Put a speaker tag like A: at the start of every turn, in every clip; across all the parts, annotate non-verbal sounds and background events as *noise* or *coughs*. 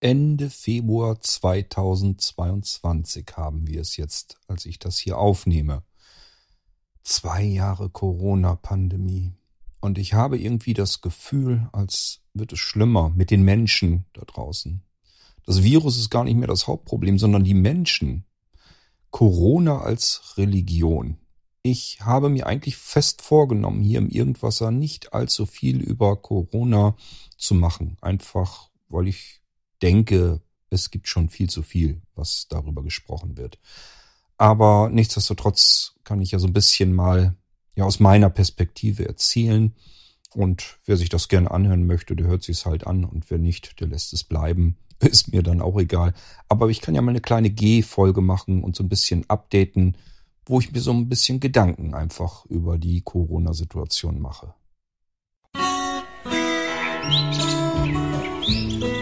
A: Ende Februar 2022 haben wir es jetzt, als ich das hier aufnehme. Zwei Jahre Corona-Pandemie. Und ich habe irgendwie das Gefühl, als wird es schlimmer mit den Menschen da draußen. Das Virus ist gar nicht mehr das Hauptproblem, sondern die Menschen. Corona als Religion. Ich habe mir eigentlich fest vorgenommen, hier im Irgendwasser nicht allzu viel über Corona zu machen. Einfach, weil ich denke, es gibt schon viel zu viel, was darüber gesprochen wird. Aber nichtsdestotrotz kann ich ja so ein bisschen mal ja aus meiner Perspektive erzählen. Und wer sich das gerne anhören möchte, der hört sich es halt an. Und wer nicht, der lässt es bleiben. *laughs* Ist mir dann auch egal. Aber ich kann ja mal eine kleine G-Folge machen und so ein bisschen updaten, wo ich mir so ein bisschen Gedanken einfach über die Corona-Situation mache. Musik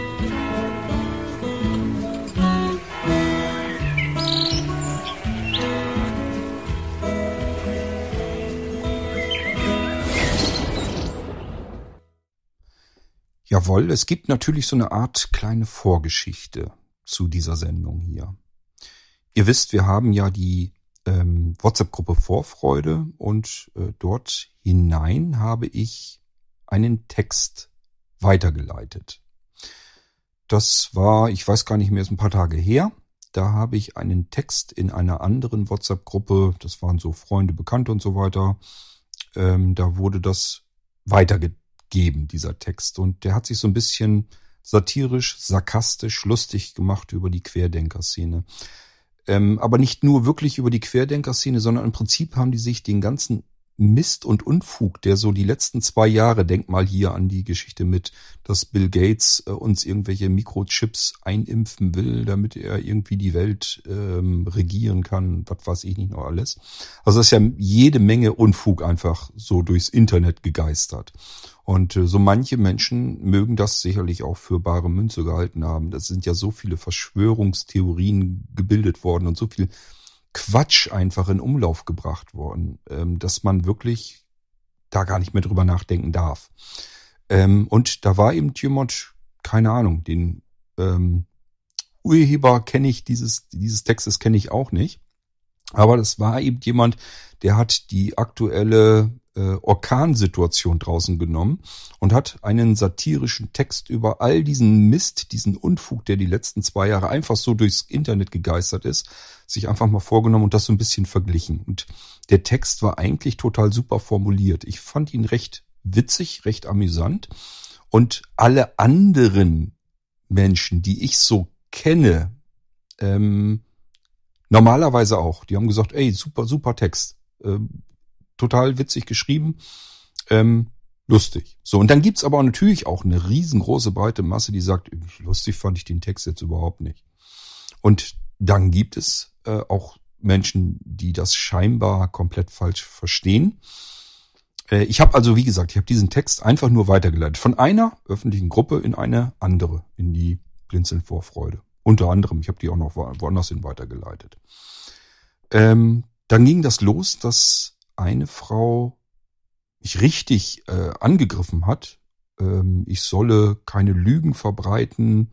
A: Jawohl, es gibt natürlich so eine Art kleine Vorgeschichte zu dieser Sendung hier. Ihr wisst, wir haben ja die ähm, WhatsApp-Gruppe Vorfreude und äh, dort hinein habe ich einen Text weitergeleitet. Das war, ich weiß gar nicht mehr, ist ein paar Tage her. Da habe ich einen Text in einer anderen WhatsApp-Gruppe, das waren so Freunde, Bekannte und so weiter. Ähm, da wurde das weitergeleitet geben, dieser Text. Und der hat sich so ein bisschen satirisch, sarkastisch, lustig gemacht über die Querdenker-Szene. Ähm, aber nicht nur wirklich über die Querdenker-Szene, sondern im Prinzip haben die sich den ganzen Mist und Unfug, der so die letzten zwei Jahre, denk mal hier an die Geschichte mit, dass Bill Gates äh, uns irgendwelche Mikrochips einimpfen will, damit er irgendwie die Welt ähm, regieren kann, was weiß ich nicht noch alles. Also das ist ja jede Menge Unfug einfach so durchs Internet gegeistert. Und äh, so manche Menschen mögen das sicherlich auch für bare Münze gehalten haben. Das sind ja so viele Verschwörungstheorien gebildet worden und so viel Quatsch einfach in Umlauf gebracht worden, ähm, dass man wirklich da gar nicht mehr drüber nachdenken darf. Ähm, und da war eben jemand, keine Ahnung, den ähm, Urheber kenne ich dieses, dieses Textes kenne ich auch nicht. Aber das war eben jemand, der hat die aktuelle äh, Orkansituation draußen genommen und hat einen satirischen Text über all diesen Mist, diesen Unfug, der die letzten zwei Jahre einfach so durchs Internet gegeistert ist, sich einfach mal vorgenommen und das so ein bisschen verglichen. Und der Text war eigentlich total super formuliert. Ich fand ihn recht witzig, recht amüsant. Und alle anderen Menschen, die ich so kenne, ähm, normalerweise auch, die haben gesagt, ey, super, super Text. Ähm, total witzig geschrieben. Ähm, lustig. So, und dann gibt's aber natürlich auch eine riesengroße breite Masse, die sagt, lustig fand ich den Text jetzt überhaupt nicht. Und dann gibt es äh, auch Menschen, die das scheinbar komplett falsch verstehen. Äh, ich habe also, wie gesagt, ich habe diesen Text einfach nur weitergeleitet. Von einer öffentlichen Gruppe in eine andere, in die Blinzeln Vorfreude. Unter anderem, ich habe die auch noch woanders hin weitergeleitet. Ähm, dann ging das los, dass eine Frau mich richtig äh, angegriffen hat. Ähm, ich solle keine Lügen verbreiten.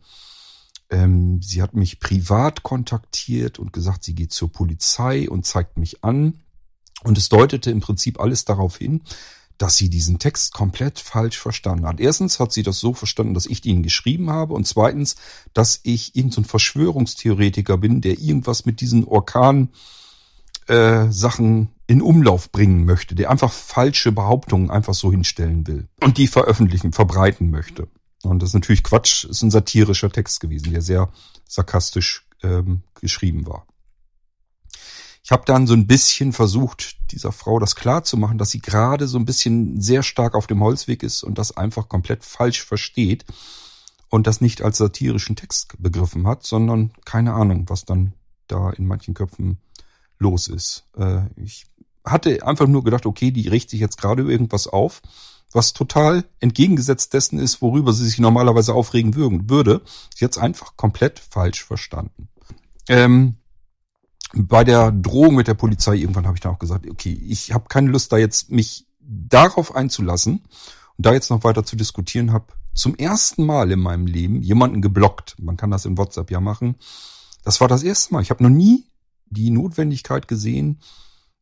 A: Ähm, sie hat mich privat kontaktiert und gesagt, sie geht zur Polizei und zeigt mich an. Und es deutete im Prinzip alles darauf hin, dass sie diesen Text komplett falsch verstanden hat. Erstens hat sie das so verstanden, dass ich ihn geschrieben habe und zweitens, dass ich irgendein so Verschwörungstheoretiker bin, der irgendwas mit diesen Orkan äh, Sachen in Umlauf bringen möchte, der einfach falsche Behauptungen einfach so hinstellen will und die veröffentlichen, verbreiten möchte. Und das ist natürlich Quatsch, ist ein satirischer Text gewesen, der sehr sarkastisch ähm, geschrieben war. Ich habe dann so ein bisschen versucht, dieser Frau das klar zu machen, dass sie gerade so ein bisschen sehr stark auf dem Holzweg ist und das einfach komplett falsch versteht und das nicht als satirischen Text begriffen hat, sondern keine Ahnung, was dann da in manchen Köpfen los ist. Äh, ich hatte einfach nur gedacht, okay, die richtet sich jetzt gerade irgendwas auf, was total entgegengesetzt dessen ist, worüber sie sich normalerweise aufregen würden, würde. Jetzt einfach komplett falsch verstanden. Ähm, bei der Drohung mit der Polizei irgendwann habe ich dann auch gesagt, okay, ich habe keine Lust da jetzt mich darauf einzulassen und da jetzt noch weiter zu diskutieren, habe zum ersten Mal in meinem Leben jemanden geblockt. Man kann das in WhatsApp ja machen. Das war das erste Mal. Ich habe noch nie die Notwendigkeit gesehen,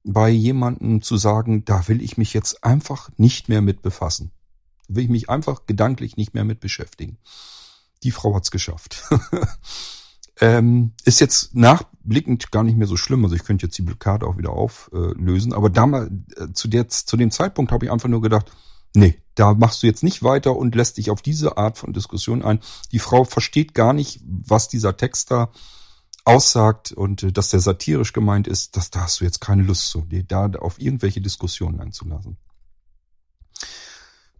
A: bei jemandem zu sagen, da will ich mich jetzt einfach nicht mehr mit befassen. Will ich mich einfach gedanklich nicht mehr mit beschäftigen. Die Frau hat's geschafft. *laughs* ähm, ist jetzt nachblickend gar nicht mehr so schlimm. Also ich könnte jetzt die Blockade auch wieder auflösen. Aber damals, äh, zu, der, zu dem Zeitpunkt habe ich einfach nur gedacht, nee, da machst du jetzt nicht weiter und lässt dich auf diese Art von Diskussion ein. Die Frau versteht gar nicht, was dieser Text da aussagt und äh, dass der satirisch gemeint ist, dass da hast du jetzt keine Lust zu, dir da auf irgendwelche Diskussionen einzulassen.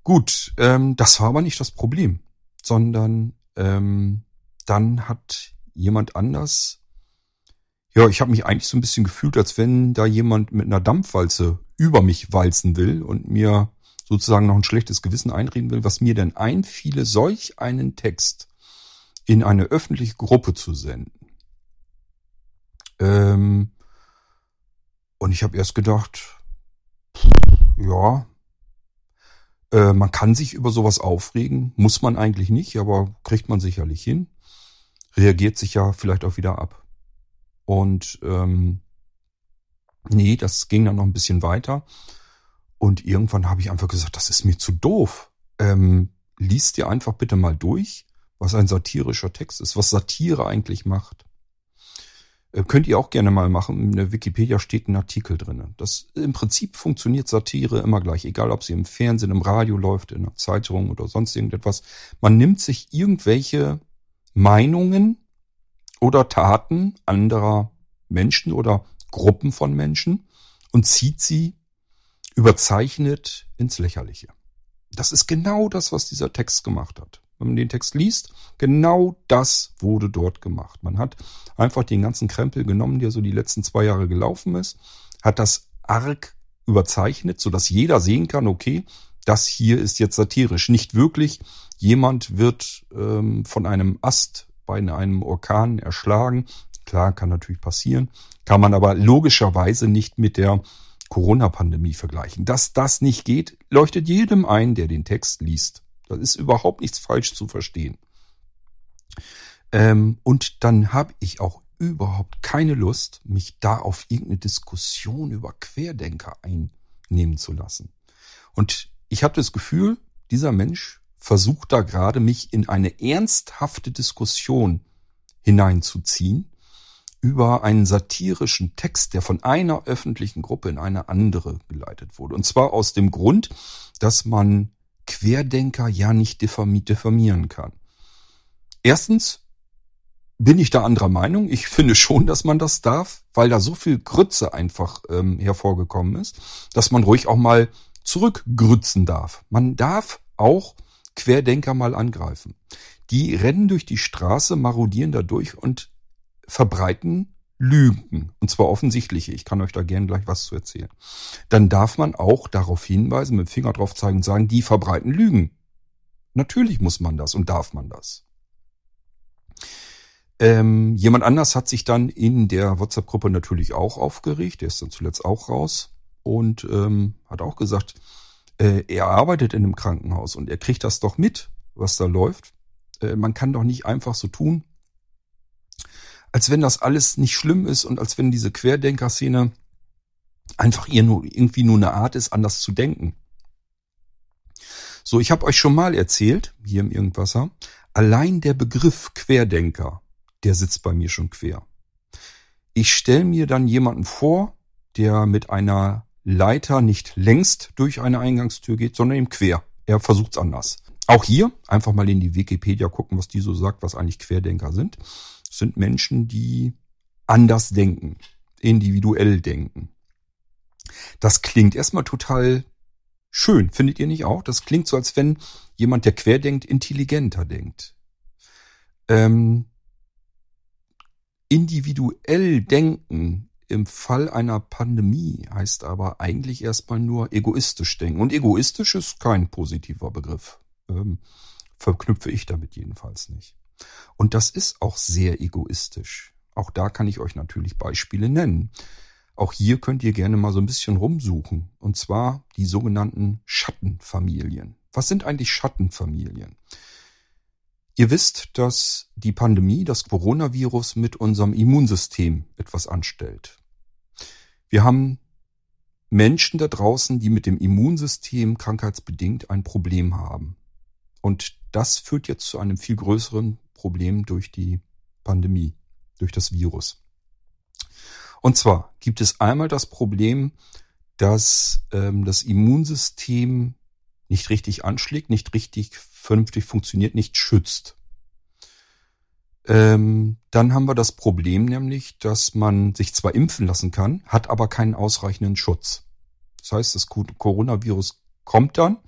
A: Gut, ähm, das war aber nicht das Problem, sondern ähm, dann hat jemand anders, ja, ich habe mich eigentlich so ein bisschen gefühlt, als wenn da jemand mit einer Dampfwalze über mich walzen will und mir sozusagen noch ein schlechtes Gewissen einreden will, was mir denn einfiele, solch einen Text in eine öffentliche Gruppe zu senden. Ähm, und ich habe erst gedacht, ja, äh, man kann sich über sowas aufregen, muss man eigentlich nicht, aber kriegt man sicherlich hin. Reagiert sich ja vielleicht auch wieder ab. Und ähm, nee, das ging dann noch ein bisschen weiter. Und irgendwann habe ich einfach gesagt, das ist mir zu doof. Ähm, liest dir einfach bitte mal durch, was ein satirischer Text ist, was Satire eigentlich macht. Äh, könnt ihr auch gerne mal machen. In der Wikipedia steht ein Artikel drin. Das im Prinzip funktioniert Satire immer gleich, egal ob sie im Fernsehen, im Radio läuft, in einer Zeitung oder sonst irgendetwas. Man nimmt sich irgendwelche Meinungen oder Taten anderer Menschen oder Gruppen von Menschen und zieht sie überzeichnet ins Lächerliche. Das ist genau das, was dieser Text gemacht hat wenn man den Text liest, genau das wurde dort gemacht. Man hat einfach den ganzen Krempel genommen, der so die letzten zwei Jahre gelaufen ist, hat das arg überzeichnet, so dass jeder sehen kann, okay, das hier ist jetzt satirisch. Nicht wirklich, jemand wird ähm, von einem Ast bei einem Orkan erschlagen. Klar, kann natürlich passieren, kann man aber logischerweise nicht mit der Corona-Pandemie vergleichen. Dass das nicht geht, leuchtet jedem ein, der den Text liest. Da ist überhaupt nichts falsch zu verstehen. Ähm, und dann habe ich auch überhaupt keine Lust, mich da auf irgendeine Diskussion über Querdenker einnehmen zu lassen. Und ich habe das Gefühl, dieser Mensch versucht da gerade mich in eine ernsthafte Diskussion hineinzuziehen über einen satirischen Text, der von einer öffentlichen Gruppe in eine andere geleitet wurde. Und zwar aus dem Grund, dass man Querdenker ja nicht diffamieren kann. Erstens bin ich da anderer Meinung. Ich finde schon, dass man das darf, weil da so viel Grütze einfach ähm, hervorgekommen ist, dass man ruhig auch mal zurückgrützen darf. Man darf auch Querdenker mal angreifen. Die rennen durch die Straße, marodieren da durch und verbreiten Lügen, und zwar offensichtliche, ich kann euch da gern gleich was zu erzählen, dann darf man auch darauf hinweisen, mit dem Finger drauf zeigen und sagen, die verbreiten Lügen. Natürlich muss man das und darf man das. Ähm, jemand anders hat sich dann in der WhatsApp-Gruppe natürlich auch aufgeregt, der ist dann zuletzt auch raus und ähm, hat auch gesagt, äh, er arbeitet in einem Krankenhaus und er kriegt das doch mit, was da läuft. Äh, man kann doch nicht einfach so tun, als wenn das alles nicht schlimm ist und als wenn diese Querdenker-Szene einfach irgendwie nur eine Art ist, anders zu denken. So, ich habe euch schon mal erzählt, hier im Irgendwasser, allein der Begriff Querdenker, der sitzt bei mir schon quer. Ich stelle mir dann jemanden vor, der mit einer Leiter nicht längst durch eine Eingangstür geht, sondern eben quer. Er versucht's anders. Auch hier einfach mal in die Wikipedia gucken, was die so sagt, was eigentlich Querdenker sind sind Menschen, die anders denken, individuell denken. Das klingt erstmal total schön, findet ihr nicht auch? Das klingt so, als wenn jemand, der quer denkt, intelligenter denkt. Ähm, individuell denken im Fall einer Pandemie heißt aber eigentlich erstmal nur egoistisch denken. Und egoistisch ist kein positiver Begriff. Ähm, verknüpfe ich damit jedenfalls nicht. Und das ist auch sehr egoistisch. Auch da kann ich euch natürlich Beispiele nennen. Auch hier könnt ihr gerne mal so ein bisschen rumsuchen. Und zwar die sogenannten Schattenfamilien. Was sind eigentlich Schattenfamilien? Ihr wisst, dass die Pandemie, das Coronavirus mit unserem Immunsystem etwas anstellt. Wir haben Menschen da draußen, die mit dem Immunsystem krankheitsbedingt ein Problem haben. Und das führt jetzt zu einem viel größeren Problem durch die Pandemie, durch das Virus. Und zwar gibt es einmal das Problem, dass ähm, das Immunsystem nicht richtig anschlägt, nicht richtig vernünftig funktioniert, nicht schützt. Ähm, dann haben wir das Problem nämlich, dass man sich zwar impfen lassen kann, hat aber keinen ausreichenden Schutz. Das heißt, das Coronavirus kommt dann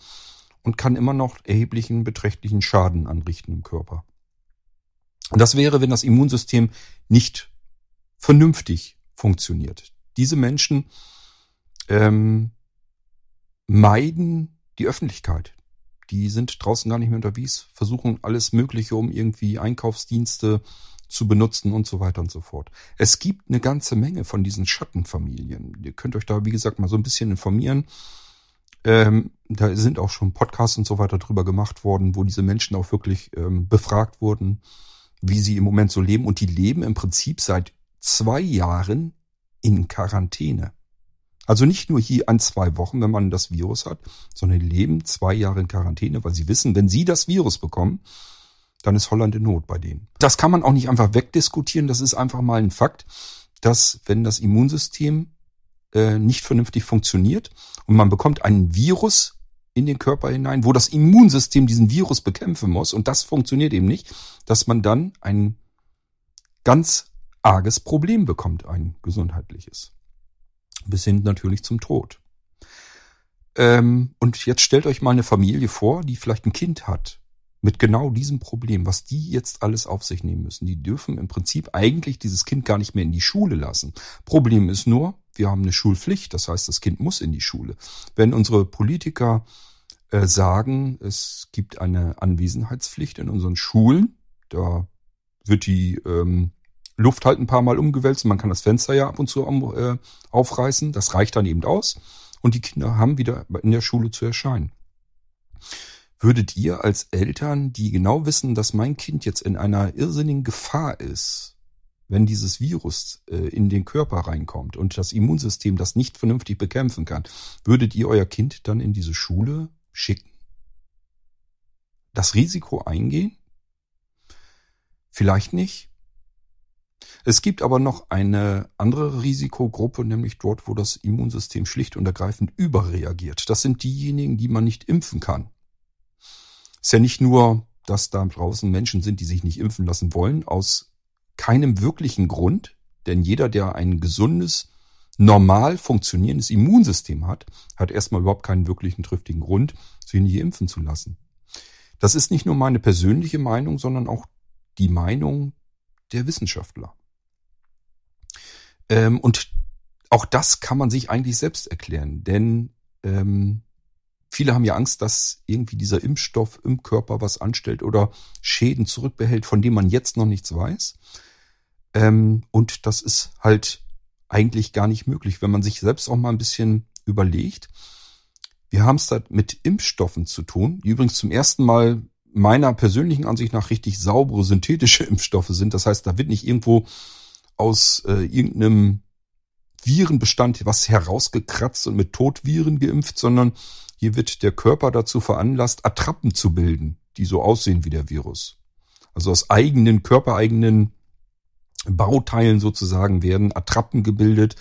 A: und kann immer noch erheblichen, beträchtlichen Schaden anrichten im Körper. Und das wäre, wenn das Immunsystem nicht vernünftig funktioniert. Diese Menschen ähm, meiden die Öffentlichkeit. Die sind draußen gar nicht mehr unterwegs, versuchen alles Mögliche, um irgendwie Einkaufsdienste zu benutzen und so weiter und so fort. Es gibt eine ganze Menge von diesen Schattenfamilien. Ihr könnt euch da, wie gesagt, mal so ein bisschen informieren. Ähm, da sind auch schon Podcasts und so weiter drüber gemacht worden, wo diese Menschen auch wirklich ähm, befragt wurden, wie sie im Moment so leben. Und die leben im Prinzip seit zwei Jahren in Quarantäne. Also nicht nur hier an zwei Wochen, wenn man das Virus hat, sondern die leben zwei Jahre in Quarantäne, weil sie wissen, wenn sie das Virus bekommen, dann ist Holland in Not bei denen. Das kann man auch nicht einfach wegdiskutieren. Das ist einfach mal ein Fakt, dass wenn das Immunsystem äh, nicht vernünftig funktioniert und man bekommt ein Virus in den Körper hinein, wo das Immunsystem diesen Virus bekämpfen muss und das funktioniert eben nicht, dass man dann ein ganz arges Problem bekommt, ein gesundheitliches. Bis hin natürlich zum Tod. Ähm, und jetzt stellt euch mal eine Familie vor, die vielleicht ein Kind hat mit genau diesem Problem, was die jetzt alles auf sich nehmen müssen. Die dürfen im Prinzip eigentlich dieses Kind gar nicht mehr in die Schule lassen. Problem ist nur, wir haben eine Schulpflicht, das heißt, das Kind muss in die Schule. Wenn unsere Politiker äh, sagen, es gibt eine Anwesenheitspflicht in unseren Schulen, da wird die ähm, Luft halt ein paar Mal umgewälzt. Man kann das Fenster ja ab und zu äh, aufreißen. Das reicht dann eben aus. Und die Kinder haben wieder in der Schule zu erscheinen. Würdet ihr als Eltern, die genau wissen, dass mein Kind jetzt in einer irrsinnigen Gefahr ist, wenn dieses Virus äh, in den Körper reinkommt und das Immunsystem das nicht vernünftig bekämpfen kann, würdet ihr euer Kind dann in diese Schule schicken? Das Risiko eingehen? Vielleicht nicht. Es gibt aber noch eine andere Risikogruppe, nämlich dort, wo das Immunsystem schlicht und ergreifend überreagiert. Das sind diejenigen, die man nicht impfen kann. Ist ja nicht nur, dass da draußen Menschen sind, die sich nicht impfen lassen wollen, aus keinem wirklichen Grund, denn jeder, der ein gesundes, normal funktionierendes Immunsystem hat, hat erstmal überhaupt keinen wirklichen triftigen Grund, sich nicht impfen zu lassen. Das ist nicht nur meine persönliche Meinung, sondern auch die Meinung der Wissenschaftler. Ähm, und auch das kann man sich eigentlich selbst erklären, denn ähm, viele haben ja Angst, dass irgendwie dieser Impfstoff im Körper was anstellt oder Schäden zurückbehält, von denen man jetzt noch nichts weiß. Ähm, und das ist halt eigentlich gar nicht möglich, wenn man sich selbst auch mal ein bisschen überlegt. Wir haben es da mit Impfstoffen zu tun, die übrigens zum ersten Mal meiner persönlichen Ansicht nach richtig saubere synthetische *laughs* Impfstoffe sind. Das heißt, da wird nicht irgendwo aus äh, irgendeinem Virenbestand was herausgekratzt und mit Totviren geimpft, sondern hier wird der Körper dazu veranlasst, Attrappen zu bilden, die so aussehen wie der Virus. Also aus eigenen, körpereigenen Bauteilen sozusagen werden Attrappen gebildet,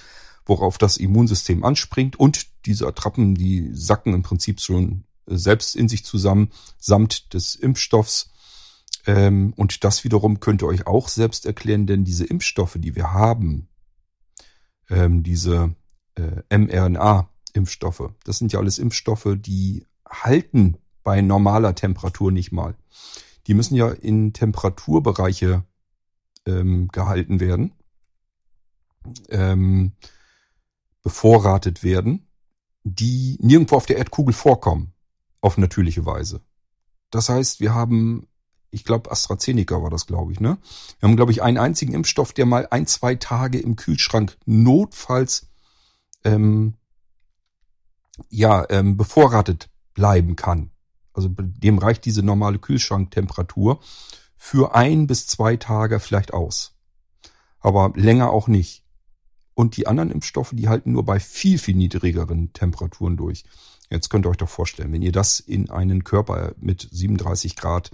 A: worauf das Immunsystem anspringt und diese Attrappen, die sacken im Prinzip schon selbst in sich zusammen, samt des Impfstoffs ähm, und das wiederum könnt ihr euch auch selbst erklären, denn diese Impfstoffe, die wir haben, ähm, diese äh, mRNA-Impfstoffe, das sind ja alles Impfstoffe, die halten bei normaler Temperatur nicht mal. Die müssen ja in Temperaturbereiche ähm, gehalten werden, ähm, bevorratet werden, die nirgendwo auf der Erdkugel vorkommen, auf natürliche Weise. Das heißt, wir haben ich glaube AstraZeneca war das, glaube ich, ne? Wir haben, glaube ich, einen einzigen Impfstoff, der mal ein, zwei Tage im Kühlschrank notfalls ähm, ja ähm, bevorratet bleiben kann. Also dem reicht diese normale Kühlschranktemperatur für ein bis zwei Tage vielleicht aus. Aber länger auch nicht. Und die anderen Impfstoffe, die halten nur bei viel, viel niedrigeren Temperaturen durch. Jetzt könnt ihr euch doch vorstellen, wenn ihr das in einen Körper mit 37 Grad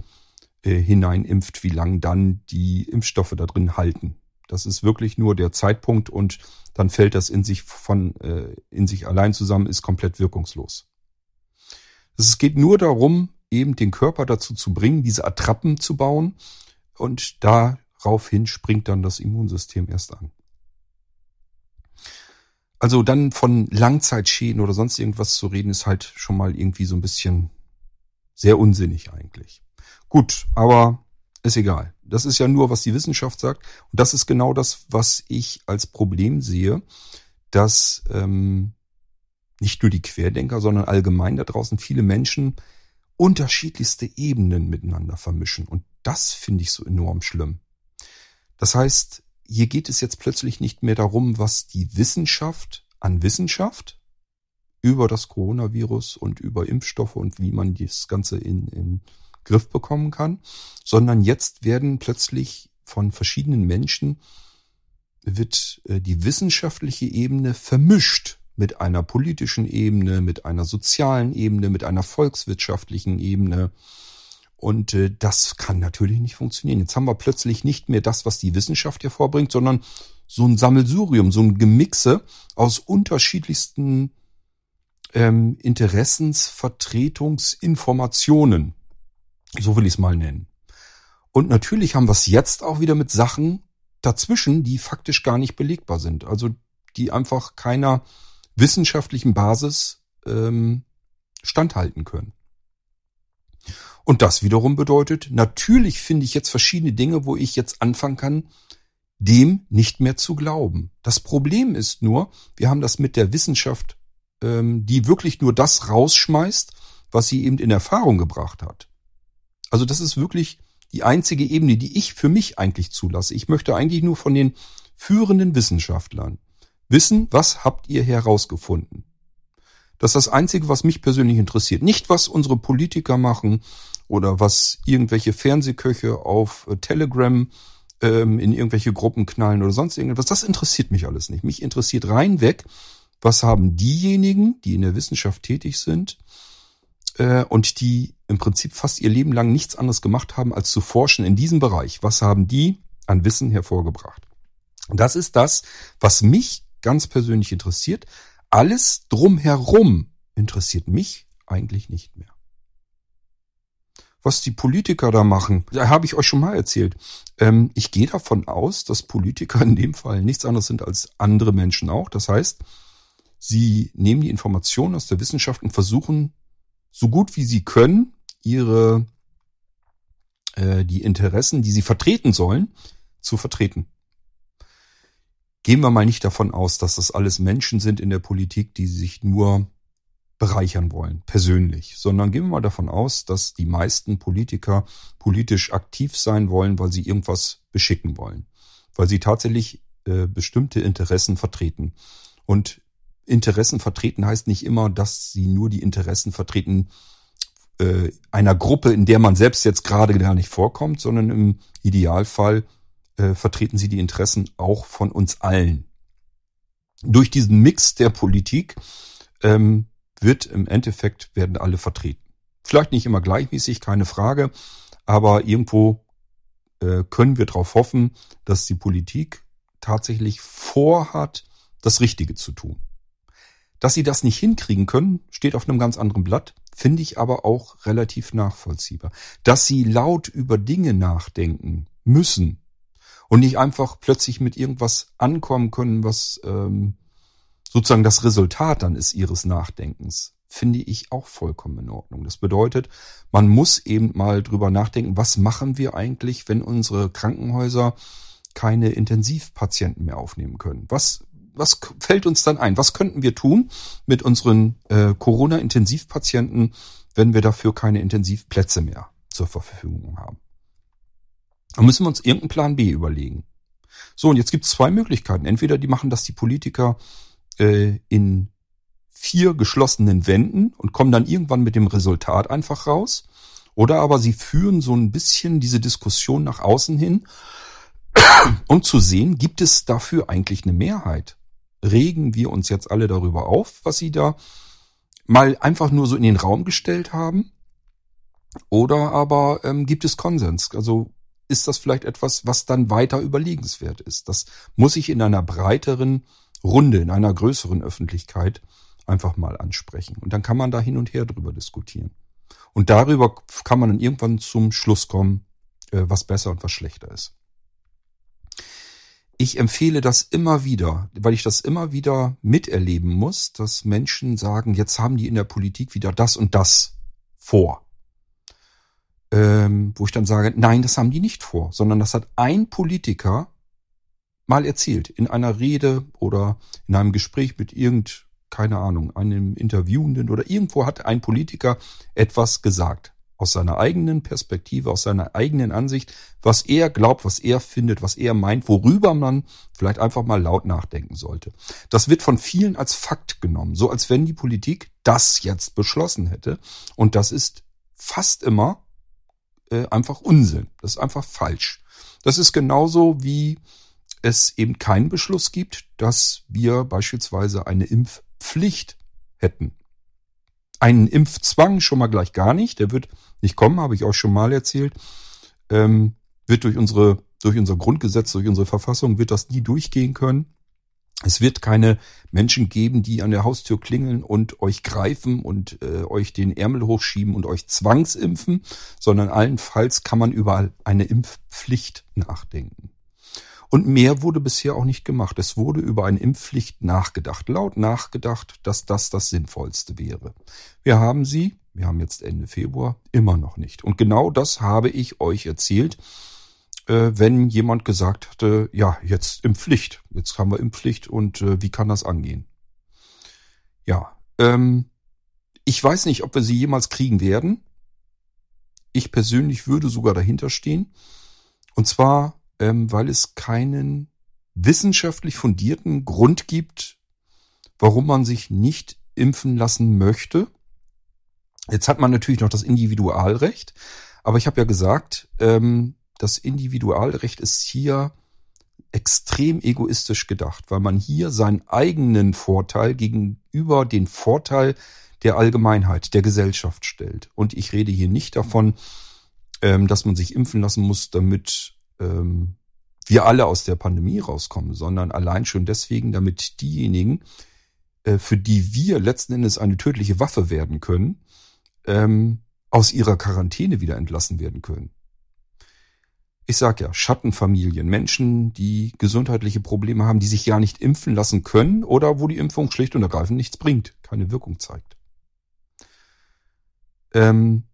A: äh, hineinimpft, wie lang dann die Impfstoffe da drin halten. Das ist wirklich nur der Zeitpunkt und dann fällt das in sich von äh, in sich allein zusammen, ist komplett wirkungslos. Es geht nur darum, eben den Körper dazu zu bringen, diese Attrappen zu bauen und daraufhin springt dann das Immunsystem erst an. Also dann von Langzeitschäden oder sonst irgendwas zu reden, ist halt schon mal irgendwie so ein bisschen sehr unsinnig eigentlich. Gut, aber ist egal. Das ist ja nur, was die Wissenschaft sagt. Und das ist genau das, was ich als Problem sehe, dass ähm, nicht nur die Querdenker, sondern allgemein da draußen viele Menschen unterschiedlichste Ebenen miteinander vermischen. Und das finde ich so enorm schlimm. Das heißt, hier geht es jetzt plötzlich nicht mehr darum, was die Wissenschaft an Wissenschaft über das Coronavirus und über Impfstoffe und wie man das Ganze in, in Griff bekommen kann, sondern jetzt werden plötzlich von verschiedenen Menschen wird äh, die wissenschaftliche Ebene vermischt mit einer politischen Ebene, mit einer sozialen Ebene, mit einer volkswirtschaftlichen Ebene. Und äh, das kann natürlich nicht funktionieren. Jetzt haben wir plötzlich nicht mehr das, was die Wissenschaft hervorbringt, sondern so ein Sammelsurium, so ein Gemixe aus unterschiedlichsten ähm, Interessensvertretungsinformationen. So will ich es mal nennen. Und natürlich haben wir es jetzt auch wieder mit Sachen dazwischen, die faktisch gar nicht belegbar sind. Also die einfach keiner wissenschaftlichen Basis ähm, standhalten können. Und das wiederum bedeutet, natürlich finde ich jetzt verschiedene Dinge, wo ich jetzt anfangen kann, dem nicht mehr zu glauben. Das Problem ist nur, wir haben das mit der Wissenschaft, ähm, die wirklich nur das rausschmeißt, was sie eben in Erfahrung gebracht hat. Also das ist wirklich die einzige Ebene, die ich für mich eigentlich zulasse. Ich möchte eigentlich nur von den führenden Wissenschaftlern wissen, was habt ihr herausgefunden. Das ist das Einzige, was mich persönlich interessiert. Nicht, was unsere Politiker machen oder was irgendwelche Fernsehköche auf äh, Telegram ähm, in irgendwelche Gruppen knallen oder sonst irgendwas. Das interessiert mich alles nicht. Mich interessiert reinweg, was haben diejenigen, die in der Wissenschaft tätig sind, äh, und die im Prinzip fast ihr Leben lang nichts anderes gemacht haben, als zu forschen in diesem Bereich. Was haben die an Wissen hervorgebracht? Das ist das, was mich ganz persönlich interessiert. Alles drumherum interessiert mich eigentlich nicht mehr. Was die Politiker da machen, da habe ich euch schon mal erzählt. Ähm, ich gehe davon aus, dass Politiker in dem Fall nichts anderes sind als andere Menschen auch. Das heißt, sie nehmen die Informationen aus der Wissenschaft und versuchen so gut wie sie können, ihre äh, die Interessen, die sie vertreten sollen, zu vertreten. Gehen wir mal nicht davon aus, dass das alles Menschen sind in der Politik, die sich nur bereichern wollen, persönlich, sondern gehen wir mal davon aus, dass die meisten Politiker politisch aktiv sein wollen, weil sie irgendwas beschicken wollen, weil sie tatsächlich äh, bestimmte Interessen vertreten. Und Interessen vertreten heißt nicht immer, dass sie nur die Interessen vertreten äh, einer Gruppe, in der man selbst jetzt gerade gar nicht vorkommt, sondern im Idealfall äh, vertreten sie die Interessen auch von uns allen. Durch diesen Mix der Politik ähm, wird im Endeffekt werden alle vertreten. Vielleicht nicht immer gleichmäßig, keine Frage, aber irgendwo äh, können wir darauf hoffen, dass die Politik tatsächlich vorhat, das Richtige zu tun. Dass sie das nicht hinkriegen können, steht auf einem ganz anderen Blatt, finde ich aber auch relativ nachvollziehbar. Dass sie laut über Dinge nachdenken müssen und nicht einfach plötzlich mit irgendwas ankommen können, was ähm, sozusagen das Resultat dann ist ihres Nachdenkens, finde ich auch vollkommen in Ordnung. Das bedeutet, man muss eben mal drüber nachdenken, was machen wir eigentlich, wenn unsere Krankenhäuser keine Intensivpatienten mehr aufnehmen können? Was was fällt uns dann ein? Was könnten wir tun mit unseren äh, Corona-Intensivpatienten, wenn wir dafür keine Intensivplätze mehr zur Verfügung haben? Da müssen wir uns irgendeinen Plan B überlegen. So, und jetzt gibt es zwei Möglichkeiten. Entweder die machen das die Politiker äh, in vier geschlossenen Wänden und kommen dann irgendwann mit dem Resultat einfach raus. Oder aber sie führen so ein bisschen diese Diskussion nach außen hin, um zu sehen, gibt es dafür eigentlich eine Mehrheit? Regen wir uns jetzt alle darüber auf, was sie da mal einfach nur so in den Raum gestellt haben? Oder aber ähm, gibt es Konsens? Also ist das vielleicht etwas, was dann weiter überlegenswert ist? Das muss ich in einer breiteren Runde, in einer größeren Öffentlichkeit einfach mal ansprechen. Und dann kann man da hin und her drüber diskutieren. Und darüber kann man dann irgendwann zum Schluss kommen, äh, was besser und was schlechter ist. Ich empfehle das immer wieder, weil ich das immer wieder miterleben muss, dass Menschen sagen, jetzt haben die in der Politik wieder das und das vor. Ähm, wo ich dann sage, nein, das haben die nicht vor, sondern das hat ein Politiker mal erzählt in einer Rede oder in einem Gespräch mit irgend keine Ahnung, einem Interviewenden oder irgendwo hat ein Politiker etwas gesagt. Aus seiner eigenen Perspektive, aus seiner eigenen Ansicht, was er glaubt, was er findet, was er meint, worüber man vielleicht einfach mal laut nachdenken sollte. Das wird von vielen als Fakt genommen, so als wenn die Politik das jetzt beschlossen hätte. Und das ist fast immer äh, einfach Unsinn. Das ist einfach falsch. Das ist genauso wie es eben keinen Beschluss gibt, dass wir beispielsweise eine Impf Pflicht hätten. Einen Impfzwang schon mal gleich gar nicht, der wird nicht kommen, habe ich auch schon mal erzählt. Ähm, wird durch unsere, durch unser Grundgesetz, durch unsere Verfassung wird das nie durchgehen können. Es wird keine Menschen geben, die an der Haustür klingeln und euch greifen und äh, euch den Ärmel hochschieben und euch zwangsimpfen, sondern allenfalls kann man über eine Impfpflicht nachdenken. Und mehr wurde bisher auch nicht gemacht. Es wurde über eine Impfpflicht nachgedacht, laut nachgedacht, dass das das Sinnvollste wäre. Wir haben sie, wir haben jetzt Ende Februar, immer noch nicht. Und genau das habe ich euch erzählt, äh, wenn jemand gesagt hatte, ja, jetzt Impfpflicht, jetzt haben wir Impfpflicht und äh, wie kann das angehen? Ja, ähm, ich weiß nicht, ob wir sie jemals kriegen werden. Ich persönlich würde sogar dahinter stehen. Und zwar ähm, weil es keinen wissenschaftlich fundierten Grund gibt, warum man sich nicht impfen lassen möchte. Jetzt hat man natürlich noch das Individualrecht, aber ich habe ja gesagt, ähm, das Individualrecht ist hier extrem egoistisch gedacht, weil man hier seinen eigenen Vorteil gegenüber den Vorteil der Allgemeinheit, der Gesellschaft stellt. Und ich rede hier nicht davon, ähm, dass man sich impfen lassen muss, damit ähm, wir alle aus der Pandemie rauskommen, sondern allein schon deswegen, damit diejenigen, äh, für die wir letzten Endes eine tödliche Waffe werden können, ähm, aus ihrer Quarantäne wieder entlassen werden können. Ich sag ja, Schattenfamilien, Menschen, die gesundheitliche Probleme haben, die sich ja nicht impfen lassen können oder wo die Impfung schlicht und ergreifend nichts bringt, keine Wirkung zeigt. Ähm,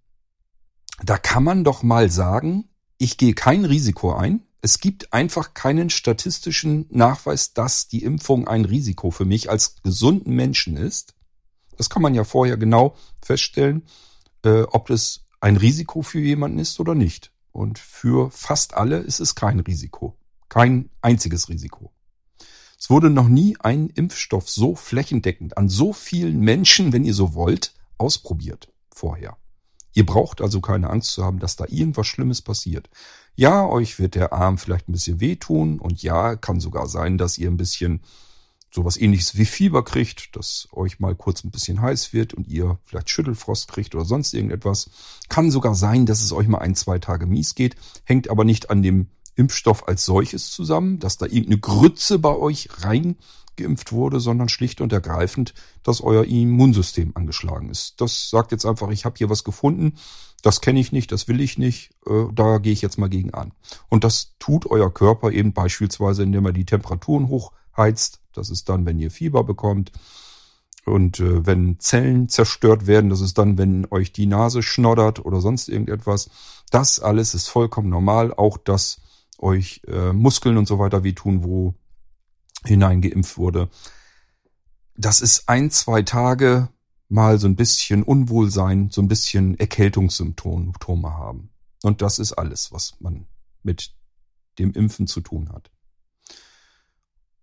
A: da kann man doch mal sagen, ich gehe kein Risiko ein. Es gibt einfach keinen statistischen Nachweis, dass die Impfung ein Risiko für mich als gesunden Menschen ist. Das kann man ja vorher genau feststellen, äh, ob es ein Risiko für jemanden ist oder nicht. Und für fast alle ist es kein Risiko. Kein einziges Risiko. Es wurde noch nie ein Impfstoff so flächendeckend an so vielen Menschen, wenn ihr so wollt, ausprobiert vorher. Ihr braucht also keine Angst zu haben, dass da irgendwas Schlimmes passiert. Ja, euch wird der Arm vielleicht ein bisschen wehtun und ja, kann sogar sein, dass ihr ein bisschen sowas ähnliches wie Fieber kriegt, dass euch mal kurz ein bisschen heiß wird und ihr vielleicht Schüttelfrost kriegt oder sonst irgendetwas. Kann sogar sein, dass es euch mal ein, zwei Tage mies geht, hängt aber nicht an dem Impfstoff als solches zusammen, dass da irgendeine Grütze bei euch rein geimpft wurde, sondern schlicht und ergreifend, dass euer Immunsystem angeschlagen ist. Das sagt jetzt einfach, ich habe hier was gefunden, das kenne ich nicht, das will ich nicht, äh, da gehe ich jetzt mal gegen an. Und das tut euer Körper eben beispielsweise, indem er die Temperaturen hochheizt. Das ist dann, wenn ihr Fieber bekommt. Und äh, wenn Zellen zerstört werden, das ist dann, wenn euch die Nase schnoddert oder sonst irgendetwas. Das alles ist vollkommen normal. Auch dass euch äh, Muskeln und so weiter wehtun, wo hineingeimpft wurde. Das ist ein, zwei Tage mal so ein bisschen Unwohlsein, so ein bisschen Erkältungssymptome haben. Und das ist alles, was man mit dem Impfen zu tun hat.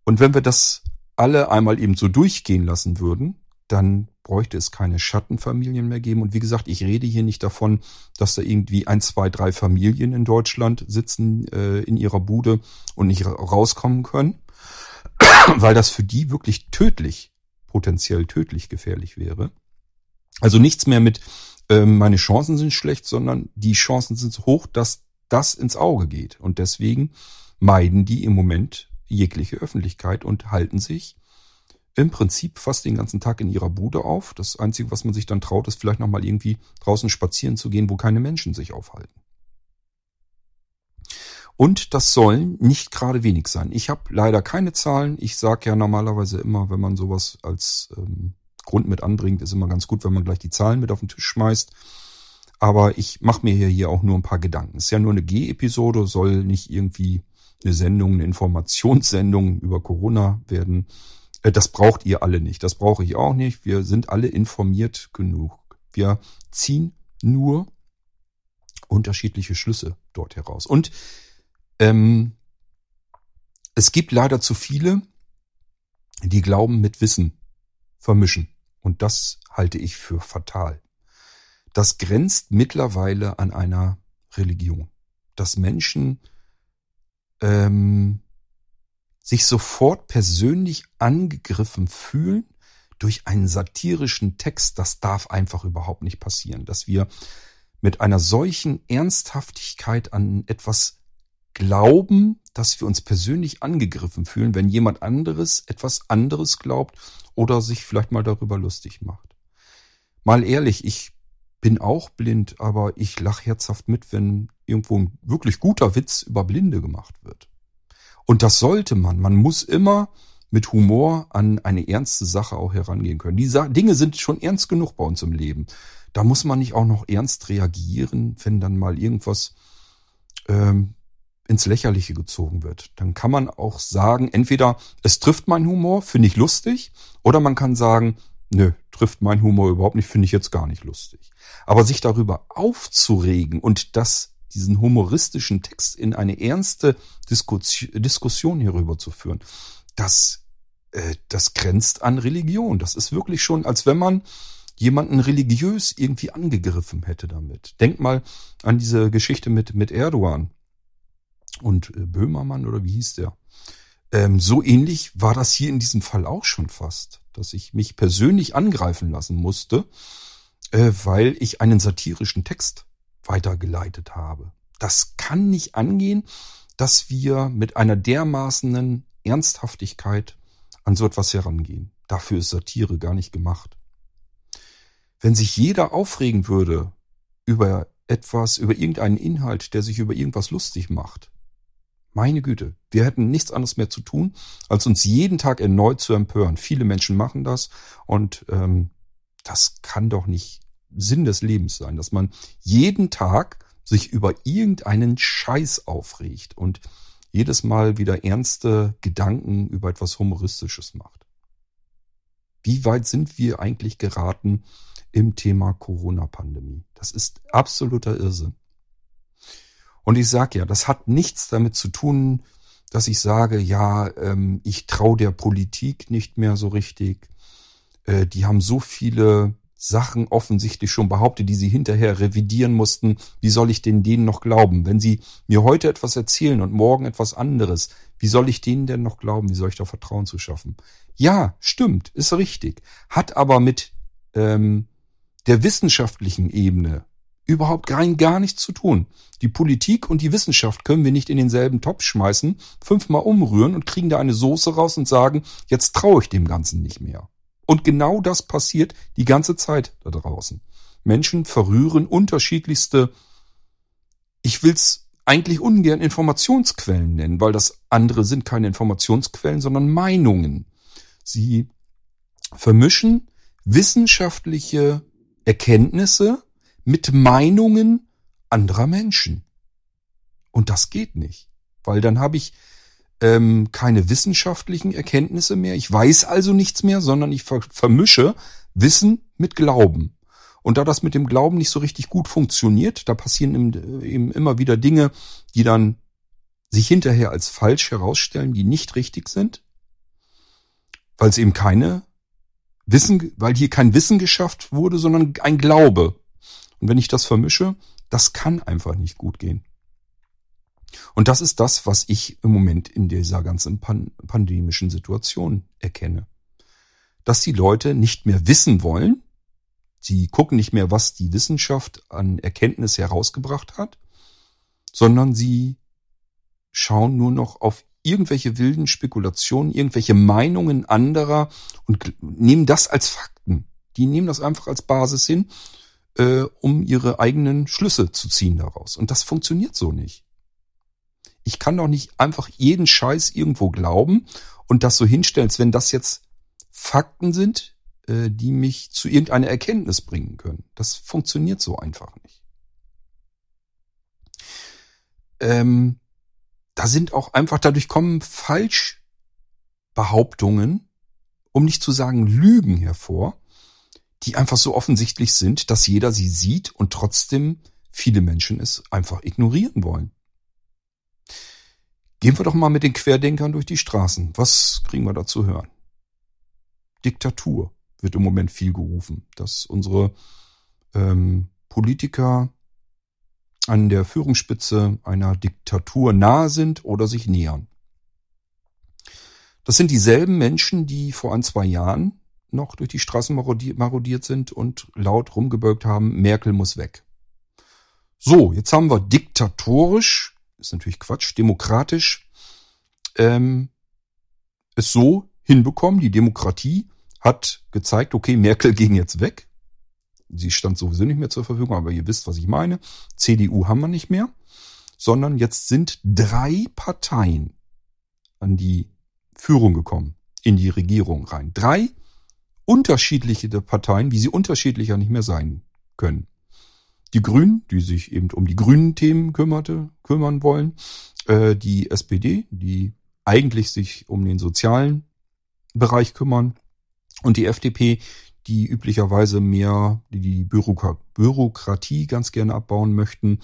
A: Und wenn wir das alle einmal eben so durchgehen lassen würden, dann bräuchte es keine Schattenfamilien mehr geben. Und wie gesagt, ich rede hier nicht davon, dass da irgendwie ein, zwei, drei Familien in Deutschland sitzen äh, in ihrer Bude und nicht rauskommen können, weil das für die wirklich tödlich, potenziell tödlich gefährlich wäre. Also nichts mehr mit, äh, meine Chancen sind schlecht, sondern die Chancen sind so hoch, dass das ins Auge geht. Und deswegen meiden die im Moment jegliche Öffentlichkeit und halten sich im Prinzip fast den ganzen Tag in ihrer Bude auf. Das Einzige, was man sich dann traut, ist vielleicht nochmal irgendwie draußen spazieren zu gehen, wo keine Menschen sich aufhalten. Und das sollen nicht gerade wenig sein. Ich habe leider keine Zahlen. Ich sage ja normalerweise immer, wenn man sowas als ähm, Grund mit anbringt, ist immer ganz gut, wenn man gleich die Zahlen mit auf den Tisch schmeißt. Aber ich mache mir hier, auch nur ein paar Gedanken. Es ist ja nur eine G-Episode, soll nicht irgendwie eine Sendung, eine Informationssendung über Corona werden. Äh, das braucht ihr alle nicht. Das brauche ich auch nicht. Wir sind alle informiert genug. Wir ziehen nur unterschiedliche Schlüsse dort heraus. Und ähm, es gibt leider zu viele, die Glauben mit Wissen vermischen. Und das halte ich für fatal. Das grenzt mittlerweile an einer Religion. Dass Menschen ähm, sich sofort persönlich angegriffen fühlen durch einen satirischen Text, das darf einfach überhaupt nicht passieren. Dass wir mit einer solchen Ernsthaftigkeit an etwas glauben, dass wir uns persönlich angegriffen fühlen, wenn jemand anderes etwas anderes glaubt oder sich vielleicht mal darüber lustig macht. Mal ehrlich, ich bin auch blind, aber ich lach herzhaft mit, wenn irgendwo ein wirklich guter Witz über Blinde gemacht wird. Und das sollte man. Man muss immer mit Humor an eine ernste Sache auch herangehen können. Die Dinge sind schon ernst genug bei uns im Leben. Da muss man nicht auch noch ernst reagieren, wenn dann mal irgendwas ähm, ins Lächerliche gezogen wird. Dann kann man auch sagen, entweder es trifft mein Humor, finde ich lustig, oder man kann sagen, nö, trifft mein Humor überhaupt nicht, finde ich jetzt gar nicht lustig. Aber sich darüber aufzuregen und das, diesen humoristischen Text in eine ernste Diskussion hierüber zu führen, das, äh, das grenzt an Religion. Das ist wirklich schon, als wenn man jemanden religiös irgendwie angegriffen hätte damit. Denk mal an diese Geschichte mit, mit Erdogan und äh, Böhmermann oder wie hieß der? Ähm, so ähnlich war das hier in diesem Fall auch schon fast, dass ich mich persönlich angreifen lassen musste, äh, weil ich einen satirischen Text weitergeleitet habe. Das kann nicht angehen, dass wir mit einer dermaßenen Ernsthaftigkeit an so etwas herangehen. Dafür ist Satire gar nicht gemacht. Wenn sich jeder aufregen würde über etwas, über irgendeinen Inhalt, der sich über irgendwas lustig macht, meine Güte, wir hätten nichts anderes mehr zu tun, als uns jeden Tag erneut zu empören. Viele Menschen machen das und ähm, das kann doch nicht Sinn des Lebens sein, dass man jeden Tag sich über irgendeinen Scheiß aufregt und jedes Mal wieder ernste Gedanken über etwas Humoristisches macht. Wie weit sind wir eigentlich geraten im Thema Corona-Pandemie? Das ist absoluter Irrsinn. Und ich sage ja, das hat nichts damit zu tun, dass ich sage, ja, ähm, ich traue der Politik nicht mehr so richtig. Äh, die haben so viele Sachen offensichtlich schon behauptet, die sie hinterher revidieren mussten. Wie soll ich denn denen noch glauben? Wenn sie mir heute etwas erzählen und morgen etwas anderes, wie soll ich denen denn noch glauben? Wie soll ich da Vertrauen zu schaffen? Ja, stimmt, ist richtig. Hat aber mit ähm, der wissenschaftlichen Ebene überhaupt rein gar nichts zu tun. Die Politik und die Wissenschaft können wir nicht in denselben Topf schmeißen, fünfmal umrühren und kriegen da eine Soße raus und sagen, jetzt traue ich dem Ganzen nicht mehr. Und genau das passiert die ganze Zeit da draußen. Menschen verrühren unterschiedlichste, ich will's eigentlich ungern Informationsquellen nennen, weil das andere sind keine Informationsquellen, sondern Meinungen. Sie vermischen wissenschaftliche Erkenntnisse mit Meinungen anderer Menschen. Und das geht nicht, weil dann habe ich ähm, keine wissenschaftlichen Erkenntnisse mehr. Ich weiß also nichts mehr, sondern ich ver vermische Wissen mit Glauben. Und da das mit dem Glauben nicht so richtig gut funktioniert, da passieren eben immer wieder Dinge, die dann sich hinterher als falsch herausstellen, die nicht richtig sind, weil es eben keine Wissen, weil hier kein Wissen geschafft wurde, sondern ein Glaube. Und wenn ich das vermische, das kann einfach nicht gut gehen. Und das ist das, was ich im Moment in dieser ganzen pan pandemischen Situation erkenne. Dass die Leute nicht mehr wissen wollen, sie gucken nicht mehr, was die Wissenschaft an Erkenntnis herausgebracht hat, sondern sie schauen nur noch auf irgendwelche wilden Spekulationen, irgendwelche Meinungen anderer und nehmen das als Fakten. Die nehmen das einfach als Basis hin, äh, um ihre eigenen Schlüsse zu ziehen daraus. Und das funktioniert so nicht. Ich kann doch nicht einfach jeden Scheiß irgendwo glauben und das so hinstellen, als wenn das jetzt Fakten sind, äh, die mich zu irgendeiner Erkenntnis bringen können. Das funktioniert so einfach nicht. Ähm, da sind auch einfach, dadurch kommen Falschbehauptungen, um nicht zu sagen Lügen hervor, die einfach so offensichtlich sind, dass jeder sie sieht und trotzdem viele Menschen es einfach ignorieren wollen. Gehen wir doch mal mit den Querdenkern durch die Straßen. Was kriegen wir da zu hören? Diktatur wird im Moment viel gerufen, dass unsere ähm, Politiker an der Führungsspitze einer Diktatur nahe sind oder sich nähern. Das sind dieselben Menschen, die vor ein, zwei Jahren noch durch die Straßen marodiert sind und laut rumgebölkt haben, Merkel muss weg. So, jetzt haben wir diktatorisch, ist natürlich Quatsch, demokratisch, ähm, es so hinbekommen, die Demokratie hat gezeigt, okay, Merkel ging jetzt weg, sie stand sowieso nicht mehr zur Verfügung, aber ihr wisst, was ich meine. CDU haben wir nicht mehr, sondern jetzt sind drei Parteien an die Führung gekommen, in die Regierung rein. Drei unterschiedliche Parteien, wie sie unterschiedlicher nicht mehr sein können. Die Grünen, die sich eben um die grünen Themen kümmerte, kümmern wollen, äh, die SPD, die eigentlich sich um den sozialen Bereich kümmern und die FDP, die üblicherweise mehr die Bürokratie ganz gerne abbauen möchten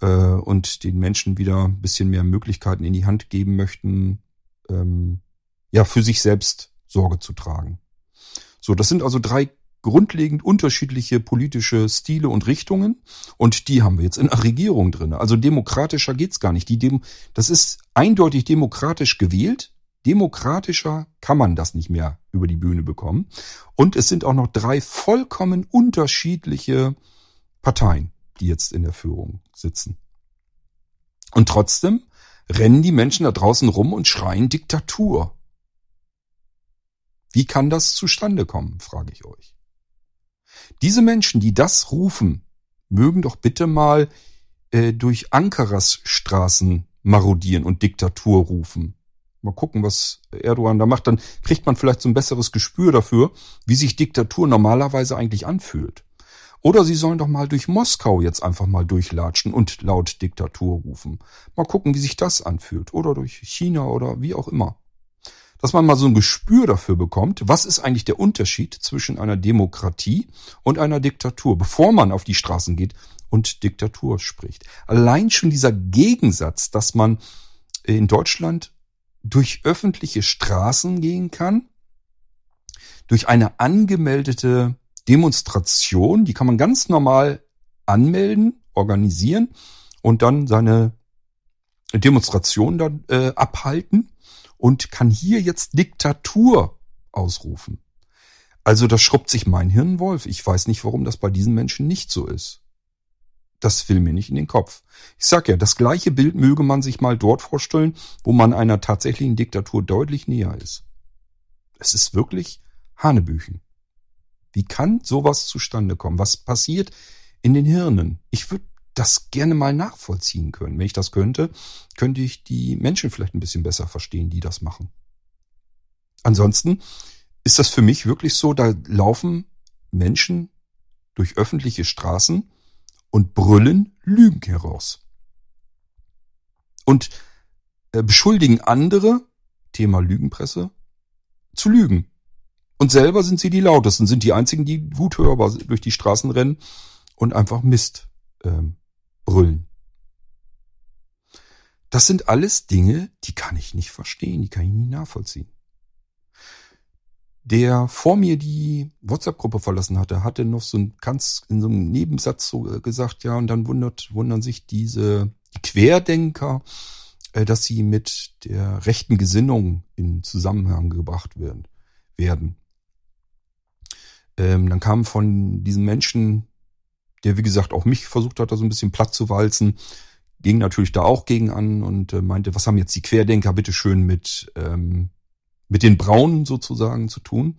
A: äh, und den Menschen wieder ein bisschen mehr Möglichkeiten in die Hand geben möchten, ähm, ja, für sich selbst Sorge zu tragen. So, das sind also drei grundlegend unterschiedliche politische Stile und Richtungen und die haben wir jetzt in der Regierung drin. Also demokratischer geht's gar nicht. Die Dem das ist eindeutig demokratisch gewählt Demokratischer kann man das nicht mehr über die Bühne bekommen. Und es sind auch noch drei vollkommen unterschiedliche Parteien, die jetzt in der Führung sitzen. Und trotzdem rennen die Menschen da draußen rum und schreien Diktatur. Wie kann das zustande kommen, frage ich euch. Diese Menschen, die das rufen, mögen doch bitte mal äh, durch Ankaras Straßen marodieren und Diktatur rufen. Mal gucken, was Erdogan da macht. Dann kriegt man vielleicht so ein besseres Gespür dafür, wie sich Diktatur normalerweise eigentlich anfühlt. Oder sie sollen doch mal durch Moskau jetzt einfach mal durchlatschen und laut Diktatur rufen. Mal gucken, wie sich das anfühlt. Oder durch China oder wie auch immer. Dass man mal so ein Gespür dafür bekommt, was ist eigentlich der Unterschied zwischen einer Demokratie und einer Diktatur, bevor man auf die Straßen geht und Diktatur spricht. Allein schon dieser Gegensatz, dass man in Deutschland durch öffentliche Straßen gehen kann, durch eine angemeldete Demonstration, die kann man ganz normal anmelden, organisieren und dann seine Demonstration dann äh, abhalten und kann hier jetzt Diktatur ausrufen. Also das schrubbt sich mein Hirnwolf. Ich weiß nicht, warum das bei diesen Menschen nicht so ist. Das will mir nicht in den Kopf. Ich sag ja, das gleiche Bild möge man sich mal dort vorstellen, wo man einer tatsächlichen Diktatur deutlich näher ist. Es ist wirklich Hanebüchen. Wie kann sowas zustande kommen? Was passiert in den Hirnen? Ich würde das gerne mal nachvollziehen können. Wenn ich das könnte, könnte ich die Menschen vielleicht ein bisschen besser verstehen, die das machen. Ansonsten ist das für mich wirklich so, da laufen Menschen durch öffentliche Straßen und brüllen Lügen heraus. Und äh, beschuldigen andere, Thema Lügenpresse, zu lügen. Und selber sind sie die lautesten, sind die einzigen, die gut hörbar durch die Straßen rennen und einfach Mist ähm, brüllen. Das sind alles Dinge, die kann ich nicht verstehen, die kann ich nicht nachvollziehen. der vor mir die WhatsApp-Gruppe verlassen hatte, hatte noch so ein ganz in so einem Nebensatz so äh, gesagt, ja, und dann wundert, wundern sich diese Querdenker, äh, dass sie mit der rechten Gesinnung in Zusammenhang gebracht werden. werden. Ähm, dann kam von diesem Menschen, der wie gesagt auch mich versucht hat, da so ein bisschen platt zu walzen, ging natürlich da auch gegen an und äh, meinte, was haben jetzt die Querdenker bitte schön mit ähm, mit den Braunen sozusagen zu tun?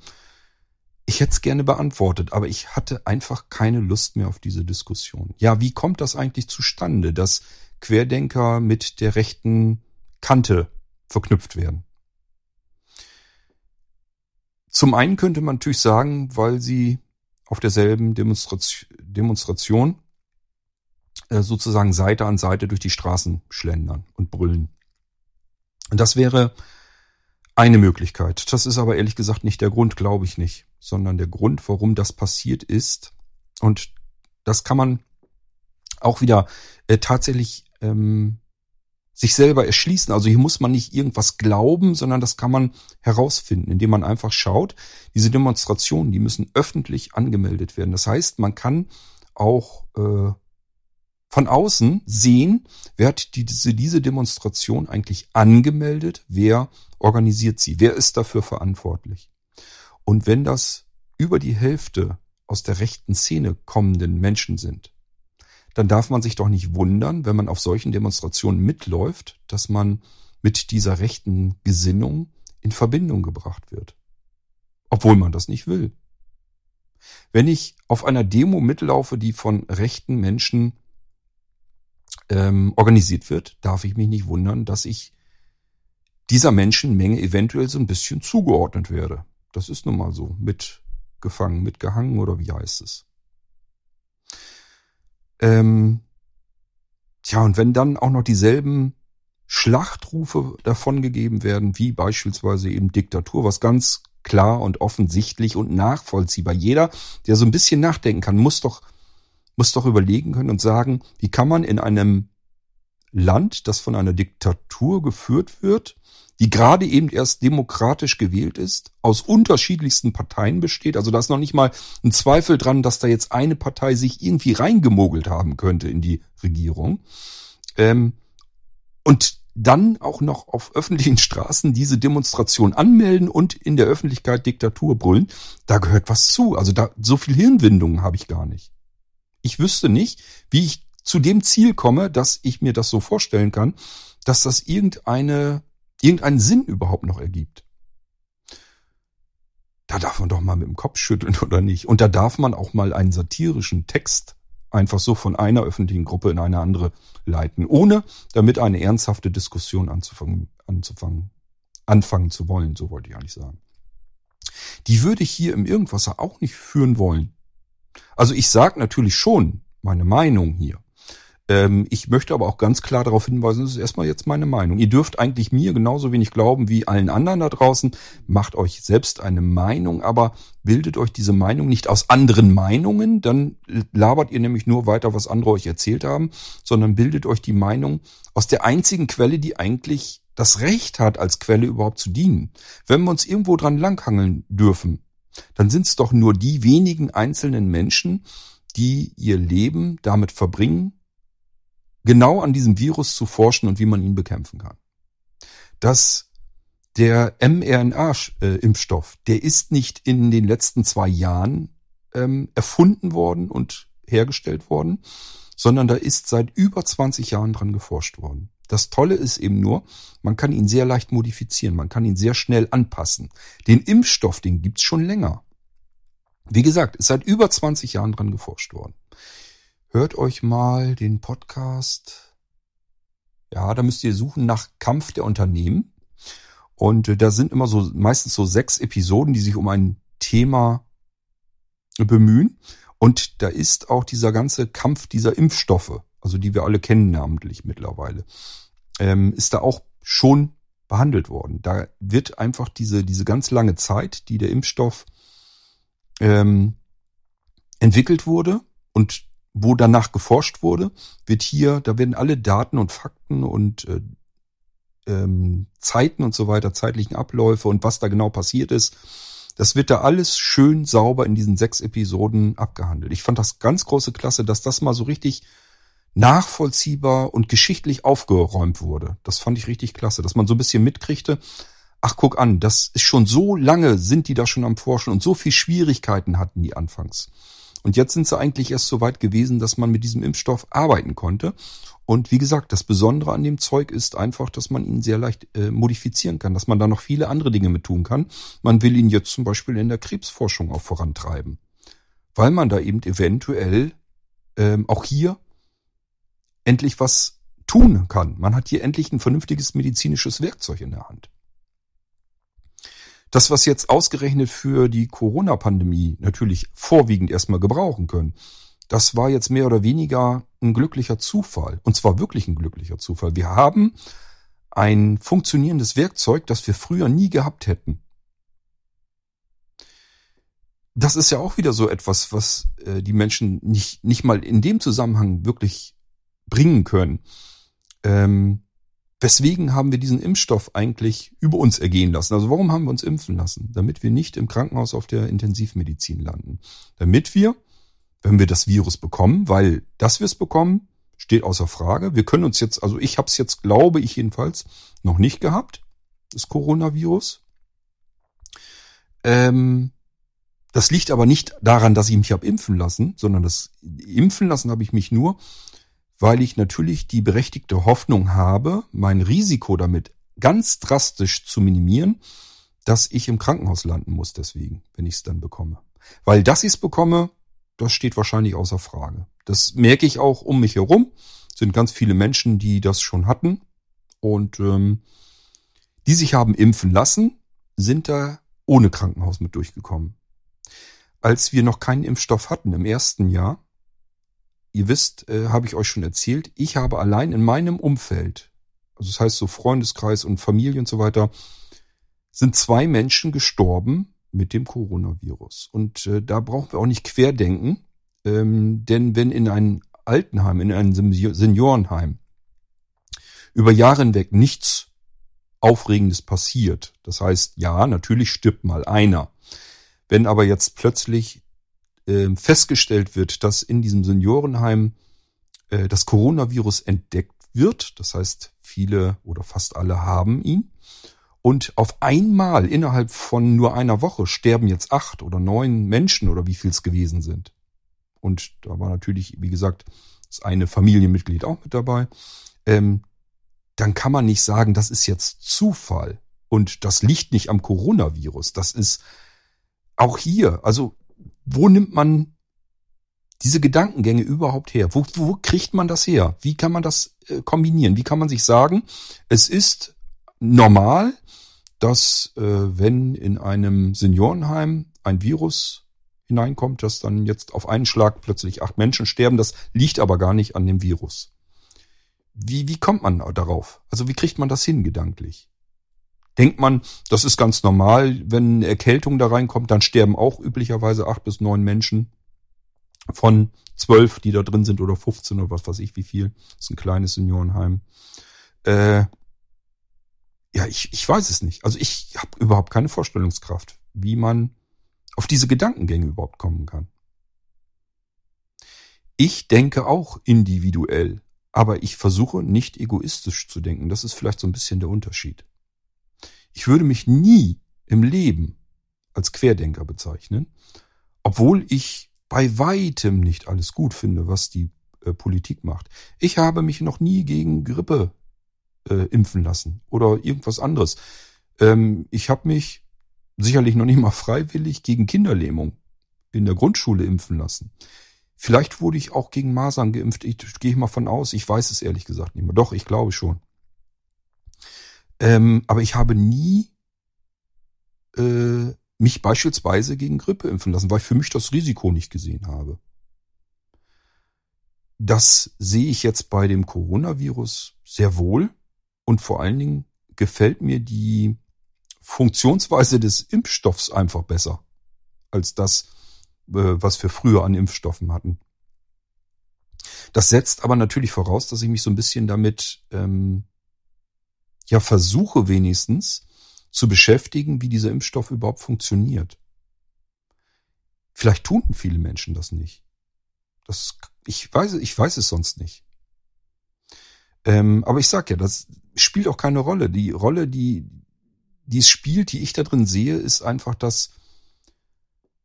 A: Ich hätte es gerne beantwortet, aber ich hatte einfach keine Lust mehr auf diese Diskussion. Ja, wie kommt das eigentlich zustande, dass Querdenker mit der rechten Kante verknüpft werden? Zum einen könnte man natürlich sagen, weil sie auf derselben Demonstration, Demonstration äh, sozusagen Seite an Seite durch die Straßen schlendern und brüllen. Und das wäre eine Möglichkeit. Das ist aber ehrlich gesagt nicht der Grund, glaube ich nicht, sondern der Grund, warum das passiert ist. Und das kann man auch wieder äh, tatsächlich ähm, sich selber erschließen. Also hier muss man nicht irgendwas glauben, sondern das kann man herausfinden, indem man einfach schaut. Diese Demonstrationen, die müssen öffentlich angemeldet werden. Das heißt, man kann auch äh, von außen sehen, wer hat diese, diese Demonstration eigentlich angemeldet, wer organisiert sie, wer ist dafür verantwortlich. Und wenn das über die Hälfte aus der rechten Szene kommenden Menschen sind, dann darf man sich doch nicht wundern, wenn man auf solchen Demonstrationen mitläuft, dass man mit dieser rechten Gesinnung in Verbindung gebracht wird. Obwohl man das nicht will. Wenn ich auf einer Demo mitlaufe, die von rechten Menschen ähm, organisiert wird, darf ich mich nicht wundern, dass ich dieser Menschenmenge eventuell so ein bisschen zugeordnet werde. Das ist nun mal so. Mitgefangen, mitgehangen oder wie heißt es? Ähm, tja, und wenn dann auch noch dieselben Schlachtrufe davongegeben werden, wie beispielsweise eben Diktatur, was ganz klar und offensichtlich und nachvollziehbar. Jeder, der so ein bisschen nachdenken kann, muss doch muss doch überlegen können und sagen, wie kann man in einem Land, das von einer Diktatur geführt wird, die gerade eben erst demokratisch gewählt ist, aus unterschiedlichsten Parteien besteht. Also da ist noch nicht mal ein Zweifel dran, dass da jetzt eine Partei sich irgendwie reingemogelt haben könnte in die Regierung. Ähm, und dann auch noch auf öffentlichen Straßen diese Demonstration anmelden und in der Öffentlichkeit Diktatur brüllen. Da gehört was zu. Also da so viel Hirnwindungen habe ich gar nicht ich wüsste nicht, wie ich zu dem Ziel komme, dass ich mir das so vorstellen kann, dass das irgendeine, irgendeinen Sinn überhaupt noch ergibt. Da darf man doch mal mit dem Kopf schütteln *laughs* oder nicht. Und da darf man auch mal einen satirischen Text einfach so von einer öffentlichen Gruppe in eine andere leiten, ohne damit eine ernsthafte Diskussion anzufangen, anzufangen, anfangen zu wollen, so wollte ich eigentlich sagen. Die würde ich hier im Irgendwasser auch nicht führen wollen. Also ich sage natürlich schon meine Meinung hier. Ähm, ich möchte aber auch ganz klar darauf hinweisen, das ist erstmal jetzt meine Meinung. Ihr dürft eigentlich mir genauso wenig glauben wie allen anderen da draußen. Macht euch selbst eine Meinung, aber bildet euch diese Meinung nicht aus anderen Meinungen, dann labert ihr nämlich nur weiter, was andere euch erzählt haben, sondern bildet euch die Meinung aus der einzigen Quelle, die eigentlich das Recht hat, als Quelle überhaupt zu dienen. Wenn wir uns irgendwo dran langhangeln dürfen, dann sind es doch nur die wenigen einzelnen Menschen, die ihr Leben damit verbringen, genau an diesem Virus zu forschen und wie man ihn bekämpfen kann. Dass der mRNA-Impfstoff, der ist nicht in den letzten zwei Jahren ähm, erfunden worden und hergestellt worden, sondern da ist seit über 20 Jahren dran geforscht worden. Das Tolle ist eben nur, man kann ihn sehr leicht modifizieren, man kann ihn sehr schnell anpassen. Den Impfstoff, den gibt's schon länger. Wie gesagt, ist seit über 20 Jahren dran geforscht worden. Hört euch mal den Podcast. Ja, da müsst ihr suchen nach Kampf der Unternehmen. Und äh, da sind immer so meistens so sechs Episoden, die sich um ein Thema bemühen. Und da ist auch dieser ganze Kampf dieser Impfstoffe also die wir alle kennen namentlich mittlerweile, ähm, ist da auch schon behandelt worden. Da wird einfach diese, diese ganz lange Zeit, die der Impfstoff ähm, entwickelt wurde und wo danach geforscht wurde, wird hier, da werden alle Daten und Fakten und äh, ähm, Zeiten und so weiter, zeitlichen Abläufe und was da genau passiert ist, Das wird da alles schön sauber in diesen sechs Episoden abgehandelt. Ich fand das ganz große Klasse, dass das mal so richtig nachvollziehbar und geschichtlich aufgeräumt wurde. Das fand ich richtig klasse, dass man so ein bisschen mitkriegte. Ach, guck an, das ist schon so lange, sind die da schon am Forschen und so viel Schwierigkeiten hatten die anfangs. Und jetzt sind sie eigentlich erst so weit gewesen, dass man mit diesem Impfstoff arbeiten konnte. Und wie gesagt, das Besondere an dem Zeug ist einfach, dass man ihn sehr leicht äh, modifizieren kann, dass man da noch viele andere Dinge mit tun kann. Man will ihn jetzt zum Beispiel in der Krebsforschung auch vorantreiben, weil man da eben eventuell ähm, auch hier endlich was tun kann. Man hat hier endlich ein vernünftiges medizinisches Werkzeug in der Hand. Das, was jetzt ausgerechnet für die Corona-Pandemie natürlich vorwiegend erstmal gebrauchen können, das war jetzt mehr oder weniger ein glücklicher Zufall. Und zwar wirklich ein glücklicher Zufall. Wir haben ein funktionierendes Werkzeug, das wir früher nie gehabt hätten. Das ist ja auch wieder so etwas, was äh, die Menschen nicht, nicht mal in dem Zusammenhang wirklich bringen können. Ähm, Weswegen haben wir diesen Impfstoff eigentlich über uns ergehen lassen? Also warum haben wir uns impfen lassen? Damit wir nicht im Krankenhaus auf der Intensivmedizin landen. Damit wir, wenn wir das Virus bekommen, weil dass wir es bekommen, steht außer Frage. Wir können uns jetzt, also ich habe es jetzt, glaube ich jedenfalls, noch nicht gehabt, das Coronavirus. Ähm, das liegt aber nicht daran, dass ich mich habe impfen lassen, sondern das impfen lassen habe ich mich nur, weil ich natürlich die berechtigte Hoffnung habe, mein Risiko damit ganz drastisch zu minimieren, dass ich im Krankenhaus landen muss deswegen, wenn ich es dann bekomme. Weil dass ich es bekomme, das steht wahrscheinlich außer Frage. Das merke ich auch um mich herum. Es sind ganz viele Menschen, die das schon hatten und ähm, die sich haben impfen lassen, sind da ohne Krankenhaus mit durchgekommen. Als wir noch keinen Impfstoff hatten im ersten Jahr, ihr wisst, äh, habe ich euch schon erzählt, ich habe allein in meinem Umfeld, also das heißt so Freundeskreis und Familie und so weiter, sind zwei Menschen gestorben mit dem Coronavirus. Und äh, da brauchen wir auch nicht querdenken, ähm, denn wenn in ein Altenheim, in ein Seniorenheim über Jahre hinweg nichts Aufregendes passiert, das heißt, ja, natürlich stirbt mal einer. Wenn aber jetzt plötzlich festgestellt wird, dass in diesem Seniorenheim äh, das Coronavirus entdeckt wird, das heißt viele oder fast alle haben ihn, und auf einmal innerhalb von nur einer Woche sterben jetzt acht oder neun Menschen oder wie viel es gewesen sind. Und da war natürlich, wie gesagt, das eine Familienmitglied auch mit dabei. Ähm, dann kann man nicht sagen, das ist jetzt Zufall und das liegt nicht am Coronavirus. Das ist auch hier, also wo nimmt man diese Gedankengänge überhaupt her? Wo, wo kriegt man das her? Wie kann man das äh, kombinieren? Wie kann man sich sagen, es ist normal, dass äh, wenn in einem Seniorenheim ein Virus hineinkommt, dass dann jetzt auf einen Schlag plötzlich acht Menschen sterben. Das liegt aber gar nicht an dem Virus. Wie, wie kommt man darauf? Also wie kriegt man das hin gedanklich? Denkt man, das ist ganz normal. Wenn eine Erkältung da reinkommt, dann sterben auch üblicherweise acht bis neun Menschen von zwölf, die da drin sind oder 15 oder was weiß ich wie viel. Das ist ein kleines Seniorenheim. Äh, ja, ich, ich weiß es nicht. Also ich habe überhaupt keine Vorstellungskraft, wie man auf diese Gedankengänge überhaupt kommen kann. Ich denke auch individuell, aber ich versuche nicht egoistisch zu denken. Das ist vielleicht so ein bisschen der Unterschied. Ich würde mich nie im Leben als Querdenker bezeichnen, obwohl ich bei weitem nicht alles gut finde, was die äh, Politik macht. Ich habe mich noch nie gegen Grippe äh, impfen lassen oder irgendwas anderes. Ähm, ich habe mich sicherlich noch nicht mal freiwillig gegen Kinderlähmung in der Grundschule impfen lassen. Vielleicht wurde ich auch gegen Masern geimpft. Ich gehe mal von aus. Ich weiß es ehrlich gesagt nicht mehr. Doch, ich glaube schon. Ähm, aber ich habe nie äh, mich beispielsweise gegen Grippe impfen lassen, weil ich für mich das Risiko nicht gesehen habe. Das sehe ich jetzt bei dem Coronavirus sehr wohl und vor allen Dingen gefällt mir die Funktionsweise des Impfstoffs einfach besser als das, äh, was wir früher an Impfstoffen hatten. Das setzt aber natürlich voraus, dass ich mich so ein bisschen damit ähm, ja versuche wenigstens zu beschäftigen, wie dieser Impfstoff überhaupt funktioniert. Vielleicht tun viele Menschen das nicht. Das, ich weiß, ich weiß es sonst nicht. Ähm, aber ich sag ja, das spielt auch keine Rolle. Die Rolle, die, die es spielt, die ich da drin sehe, ist einfach, dass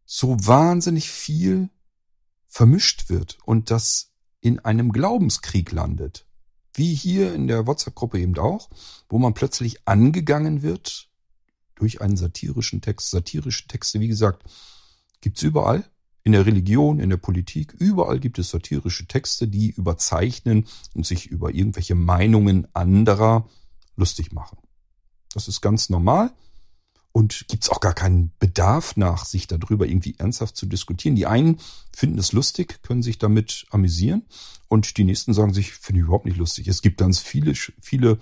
A: so wahnsinnig viel vermischt wird und das in einem Glaubenskrieg landet. Wie hier in der WhatsApp-Gruppe eben auch, wo man plötzlich angegangen wird durch einen satirischen Text. Satirische Texte, wie gesagt, gibt's überall. In der Religion, in der Politik, überall gibt es satirische Texte, die überzeichnen und sich über irgendwelche Meinungen anderer lustig machen. Das ist ganz normal und gibt's auch gar keinen Bedarf nach, sich darüber irgendwie ernsthaft zu diskutieren. Die einen finden es lustig, können sich damit amüsieren und die nächsten sagen sich, finde ich überhaupt nicht lustig. Es gibt ganz viele, viele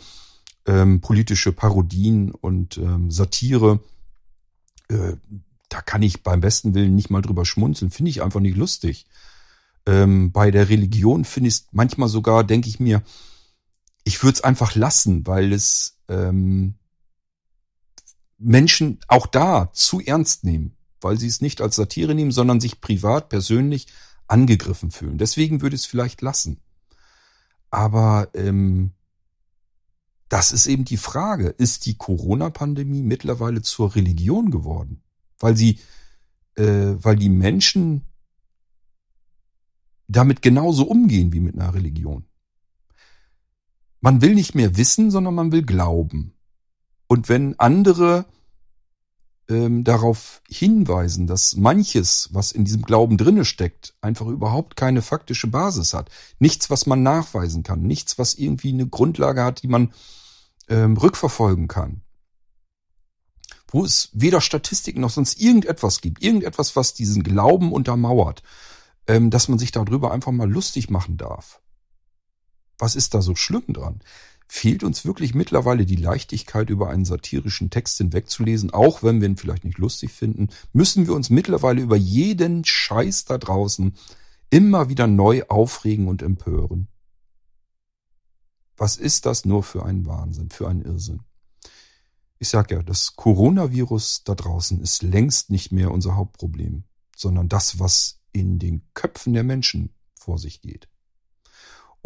A: ähm, politische Parodien und ähm, Satire, äh, da kann ich beim besten Willen nicht mal drüber schmunzeln, finde ich einfach nicht lustig. Ähm, bei der Religion finde ich es manchmal sogar, denke ich mir, ich würde es einfach lassen, weil es ähm, Menschen auch da zu ernst nehmen, weil sie es nicht als Satire nehmen, sondern sich privat, persönlich angegriffen fühlen. Deswegen würde ich es vielleicht lassen. Aber ähm, das ist eben die Frage, ist die Corona-Pandemie mittlerweile zur Religion geworden? weil sie, äh, weil die Menschen damit genauso umgehen wie mit einer Religion. Man will nicht mehr wissen, sondern man will glauben. Und wenn andere ähm, darauf hinweisen, dass manches, was in diesem Glauben drinne steckt, einfach überhaupt keine faktische Basis hat, nichts, was man nachweisen kann, nichts, was irgendwie eine Grundlage hat, die man ähm, rückverfolgen kann, wo es weder Statistiken noch sonst irgendetwas gibt, irgendetwas, was diesen Glauben untermauert, ähm, dass man sich darüber einfach mal lustig machen darf. Was ist da so schlimm dran? Fehlt uns wirklich mittlerweile die Leichtigkeit, über einen satirischen Text hinwegzulesen, auch wenn wir ihn vielleicht nicht lustig finden, müssen wir uns mittlerweile über jeden Scheiß da draußen immer wieder neu aufregen und empören. Was ist das nur für ein Wahnsinn, für ein Irrsinn? Ich sag ja, das Coronavirus da draußen ist längst nicht mehr unser Hauptproblem, sondern das, was in den Köpfen der Menschen vor sich geht.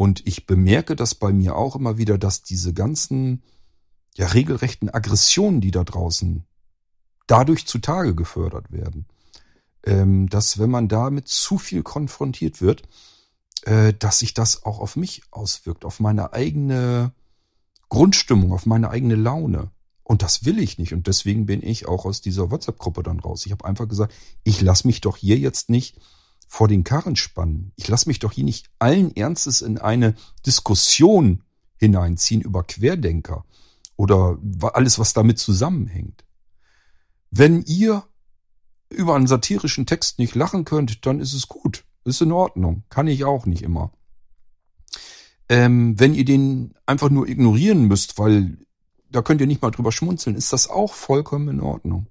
A: Und ich bemerke das bei mir auch immer wieder, dass diese ganzen, ja, regelrechten Aggressionen, die da draußen dadurch zutage gefördert werden, ähm, dass wenn man damit zu viel konfrontiert wird, äh, dass sich das auch auf mich auswirkt, auf meine eigene Grundstimmung, auf meine eigene Laune. Und das will ich nicht. Und deswegen bin ich auch aus dieser WhatsApp-Gruppe dann raus. Ich habe einfach gesagt, ich lasse mich doch hier jetzt nicht vor den Karren spannen. Ich lasse mich doch hier nicht allen Ernstes in eine Diskussion hineinziehen über Querdenker oder alles, was damit zusammenhängt. Wenn ihr über einen satirischen Text nicht lachen könnt, dann ist es gut. Ist in Ordnung. Kann ich auch nicht immer. Ähm, wenn ihr den einfach nur ignorieren müsst, weil da könnt ihr nicht mal drüber schmunzeln, ist das auch vollkommen in Ordnung.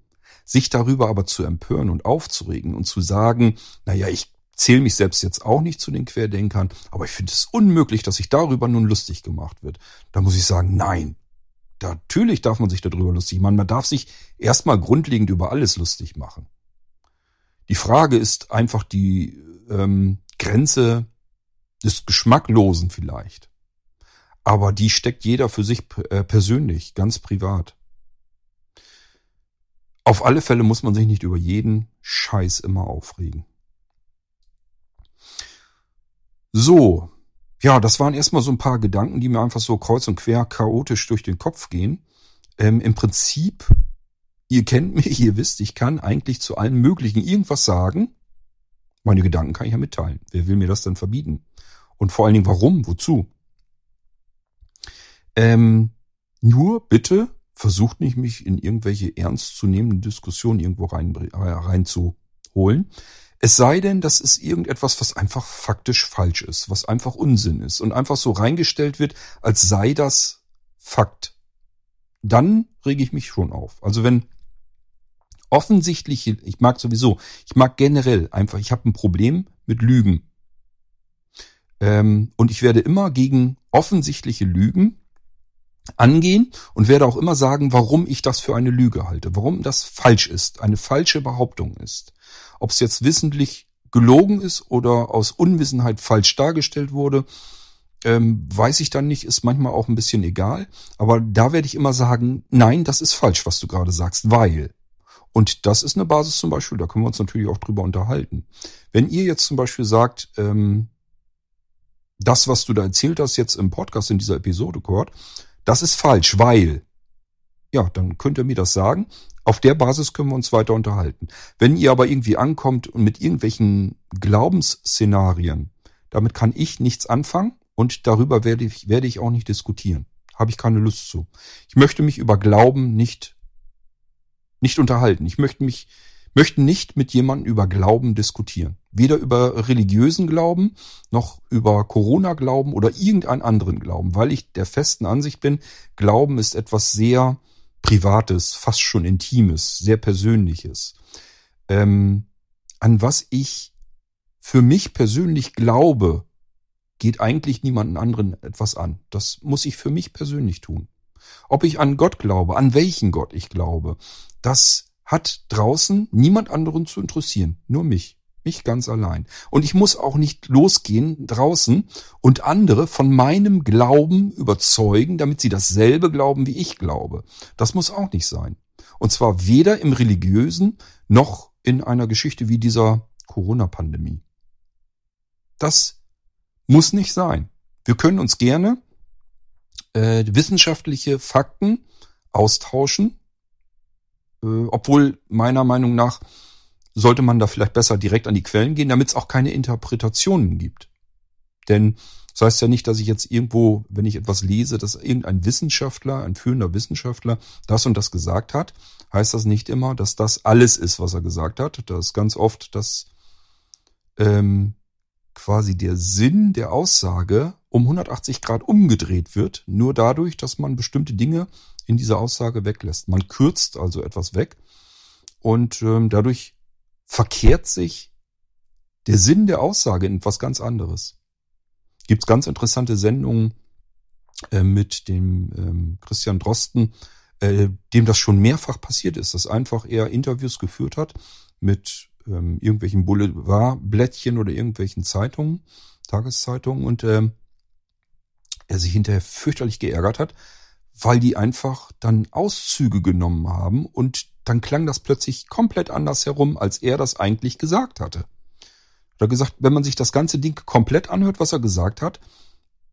A: Sich darüber aber zu empören und aufzuregen und zu sagen, naja, ich zähle mich selbst jetzt auch nicht zu den Querdenkern, aber ich finde es unmöglich, dass sich darüber nun lustig gemacht wird. Da muss ich sagen, nein. Natürlich darf man sich darüber lustig machen. Man darf sich erstmal grundlegend über alles lustig machen. Die Frage ist einfach die ähm, Grenze des Geschmacklosen vielleicht. Aber die steckt jeder für sich äh, persönlich, ganz privat. Auf alle Fälle muss man sich nicht über jeden Scheiß immer aufregen. So, ja, das waren erstmal so ein paar Gedanken, die mir einfach so kreuz und quer chaotisch durch den Kopf gehen. Ähm, Im Prinzip, ihr kennt mich, ihr wisst, ich kann eigentlich zu allen möglichen irgendwas sagen. Meine Gedanken kann ich ja mitteilen. Wer will mir das denn verbieten? Und vor allen Dingen, warum? Wozu? Ähm, nur bitte versucht nicht, mich in irgendwelche ernstzunehmenden Diskussionen irgendwo rein, äh, reinzuholen. Es sei denn, das ist irgendetwas, was einfach faktisch falsch ist, was einfach Unsinn ist und einfach so reingestellt wird, als sei das Fakt. Dann rege ich mich schon auf. Also wenn offensichtliche, ich mag sowieso, ich mag generell einfach, ich habe ein Problem mit Lügen. Ähm, und ich werde immer gegen offensichtliche Lügen angehen und werde auch immer sagen, warum ich das für eine Lüge halte, warum das falsch ist, eine falsche Behauptung ist. Ob es jetzt wissentlich gelogen ist oder aus Unwissenheit falsch dargestellt wurde, ähm, weiß ich dann nicht, ist manchmal auch ein bisschen egal. Aber da werde ich immer sagen, nein, das ist falsch, was du gerade sagst, weil. Und das ist eine Basis zum Beispiel, da können wir uns natürlich auch drüber unterhalten. Wenn ihr jetzt zum Beispiel sagt, ähm, das, was du da erzählt hast jetzt im Podcast in dieser Episode, Kurt, das ist falsch, weil. Ja, dann könnt ihr mir das sagen. Auf der Basis können wir uns weiter unterhalten. Wenn ihr aber irgendwie ankommt und mit irgendwelchen Glaubensszenarien, damit kann ich nichts anfangen und darüber werde ich, werde ich auch nicht diskutieren. Habe ich keine Lust zu. Ich möchte mich über Glauben nicht, nicht unterhalten. Ich möchte mich, möchte nicht mit jemandem über Glauben diskutieren. Weder über religiösen Glauben, noch über Corona-Glauben oder irgendeinen anderen Glauben, weil ich der festen Ansicht bin, Glauben ist etwas sehr Privates, fast schon Intimes, sehr Persönliches. Ähm, an was ich für mich persönlich glaube, geht eigentlich niemanden anderen etwas an. Das muss ich für mich persönlich tun. Ob ich an Gott glaube, an welchen Gott ich glaube, das hat draußen niemand anderen zu interessieren, nur mich. Mich ganz allein. Und ich muss auch nicht losgehen draußen und andere von meinem Glauben überzeugen, damit sie dasselbe glauben, wie ich glaube. Das muss auch nicht sein. Und zwar weder im religiösen noch in einer Geschichte wie dieser Corona-Pandemie. Das muss nicht sein. Wir können uns gerne äh, wissenschaftliche Fakten austauschen, äh, obwohl meiner Meinung nach sollte man da vielleicht besser direkt an die Quellen gehen, damit es auch keine Interpretationen gibt. Denn das heißt ja nicht, dass ich jetzt irgendwo, wenn ich etwas lese, dass irgendein Wissenschaftler, ein führender Wissenschaftler das und das gesagt hat, heißt das nicht immer, dass das alles ist, was er gesagt hat. Das ist ganz oft, dass ähm, quasi der Sinn der Aussage um 180 Grad umgedreht wird, nur dadurch, dass man bestimmte Dinge in dieser Aussage weglässt. Man kürzt also etwas weg und ähm, dadurch verkehrt sich der Sinn der Aussage in etwas ganz anderes. Gibt es ganz interessante Sendungen äh, mit dem ähm, Christian Drosten, äh, dem das schon mehrfach passiert ist, dass einfach er Interviews geführt hat mit ähm, irgendwelchen Boulevardblättchen oder irgendwelchen Zeitungen, Tageszeitungen und äh, er sich hinterher fürchterlich geärgert hat, weil die einfach dann Auszüge genommen haben und dann klang das plötzlich komplett anders herum, als er das eigentlich gesagt hatte. Er hat gesagt, wenn man sich das ganze Ding komplett anhört, was er gesagt hat,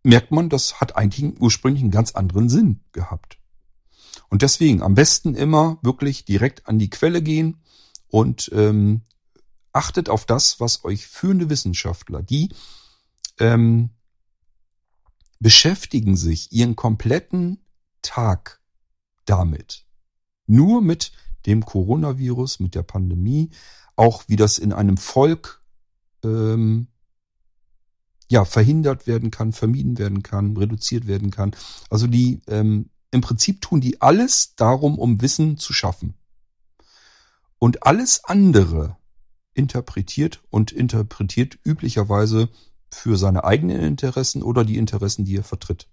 A: merkt man, das hat eigentlich ursprünglich einen ganz anderen Sinn gehabt. Und deswegen am besten immer wirklich direkt an die Quelle gehen und ähm, achtet auf das, was euch führende Wissenschaftler, die ähm, beschäftigen sich ihren kompletten Tag damit. Nur mit dem Coronavirus, mit der Pandemie, auch wie das in einem Volk ähm, ja verhindert werden kann, vermieden werden kann, reduziert werden kann. Also die ähm, im Prinzip tun die alles darum, um Wissen zu schaffen. Und alles andere interpretiert und interpretiert üblicherweise für seine eigenen Interessen oder die Interessen, die er vertritt.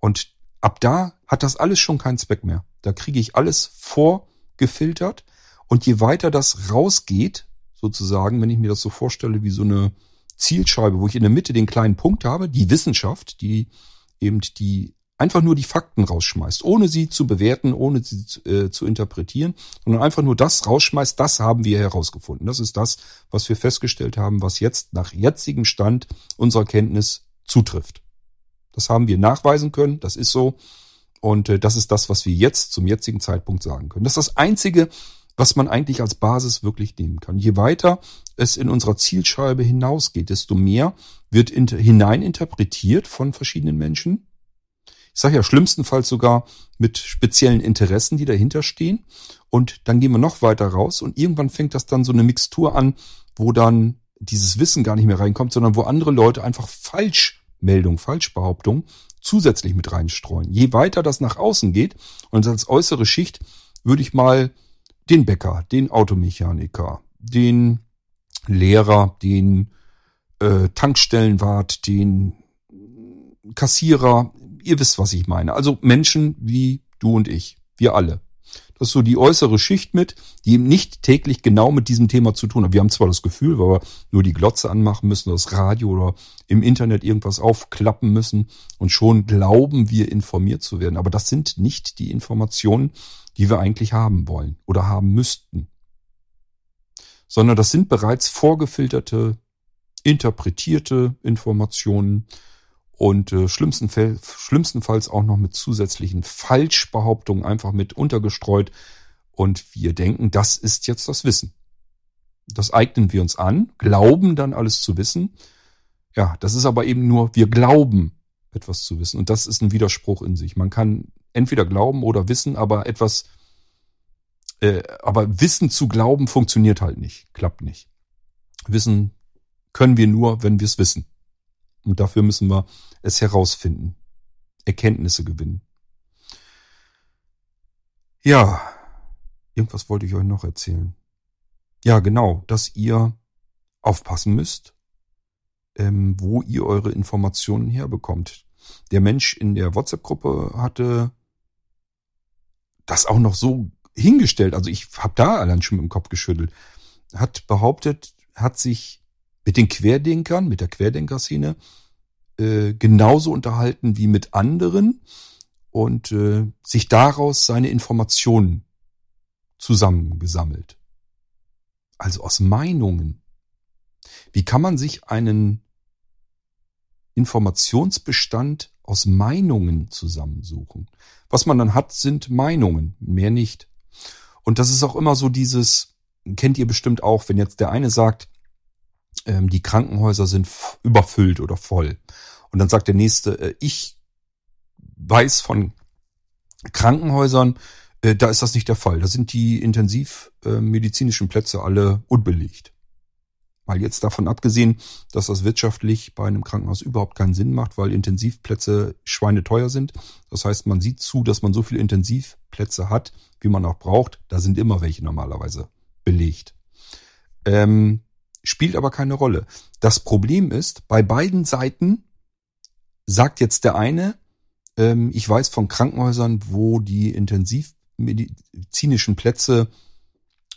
A: Und ab da hat das alles schon keinen Zweck mehr. Da kriege ich alles vor gefiltert. Und je weiter das rausgeht, sozusagen, wenn ich mir das so vorstelle wie so eine Zielscheibe, wo ich in der Mitte den kleinen Punkt habe, die Wissenschaft, die eben die einfach nur die Fakten rausschmeißt, ohne sie zu bewerten, ohne sie zu, äh, zu interpretieren, sondern einfach nur das rausschmeißt, das haben wir herausgefunden. Das ist das, was wir festgestellt haben, was jetzt nach jetzigem Stand unserer Kenntnis zutrifft. Das haben wir nachweisen können, das ist so. Und äh, das ist das, was wir jetzt zum jetzigen Zeitpunkt sagen können. Das ist das Einzige, was man eigentlich als Basis wirklich nehmen kann. Je weiter es in unserer Zielscheibe hinausgeht, desto mehr wird hinein interpretiert von verschiedenen Menschen. Ich sage ja schlimmstenfalls sogar mit speziellen Interessen, die dahinter stehen. Und dann gehen wir noch weiter raus und irgendwann fängt das dann so eine Mixtur an, wo dann dieses Wissen gar nicht mehr reinkommt, sondern wo andere Leute einfach Falschmeldungen, Falschbehauptungen zusätzlich mit reinstreuen. Je weiter das nach außen geht und als äußere Schicht würde ich mal den Bäcker, den Automechaniker, den Lehrer, den äh, Tankstellenwart, den Kassierer, ihr wisst, was ich meine. Also Menschen wie du und ich. Wir alle. Das ist so die äußere Schicht mit, die eben nicht täglich genau mit diesem Thema zu tun hat. Wir haben zwar das Gefühl, weil wir nur die Glotze anmachen müssen, das Radio oder im Internet irgendwas aufklappen müssen und schon glauben wir informiert zu werden. Aber das sind nicht die Informationen, die wir eigentlich haben wollen oder haben müssten. Sondern das sind bereits vorgefilterte, interpretierte Informationen, und äh, schlimmsten Fall, schlimmstenfalls auch noch mit zusätzlichen Falschbehauptungen einfach mit untergestreut. Und wir denken, das ist jetzt das Wissen. Das eignen wir uns an, glauben dann alles zu wissen. Ja, das ist aber eben nur, wir glauben etwas zu wissen. Und das ist ein Widerspruch in sich. Man kann entweder glauben oder wissen, aber etwas, äh, aber Wissen zu glauben funktioniert halt nicht, klappt nicht. Wissen können wir nur, wenn wir es wissen. Und dafür müssen wir es herausfinden, Erkenntnisse gewinnen. Ja, irgendwas wollte ich euch noch erzählen. Ja, genau, dass ihr aufpassen müsst, ähm, wo ihr eure Informationen herbekommt. Der Mensch in der WhatsApp-Gruppe hatte das auch noch so hingestellt, also ich habe da allein schon mit dem Kopf geschüttelt, hat behauptet, hat sich mit den Querdenkern, mit der Querdenkerszene äh, genauso unterhalten wie mit anderen und äh, sich daraus seine Informationen zusammengesammelt. Also aus Meinungen. Wie kann man sich einen Informationsbestand aus Meinungen zusammensuchen? Was man dann hat, sind Meinungen, mehr nicht. Und das ist auch immer so dieses, kennt ihr bestimmt auch, wenn jetzt der eine sagt, ähm, die Krankenhäuser sind überfüllt oder voll. Und dann sagt der nächste, äh, ich weiß von Krankenhäusern, äh, da ist das nicht der Fall. Da sind die intensivmedizinischen äh, Plätze alle unbelegt. Mal jetzt davon abgesehen, dass das wirtschaftlich bei einem Krankenhaus überhaupt keinen Sinn macht, weil Intensivplätze schweineteuer sind. Das heißt, man sieht zu, dass man so viele Intensivplätze hat, wie man auch braucht. Da sind immer welche normalerweise belegt. Ähm, spielt aber keine Rolle. Das Problem ist, bei beiden Seiten sagt jetzt der eine, ähm, ich weiß von Krankenhäusern, wo die intensivmedizinischen Plätze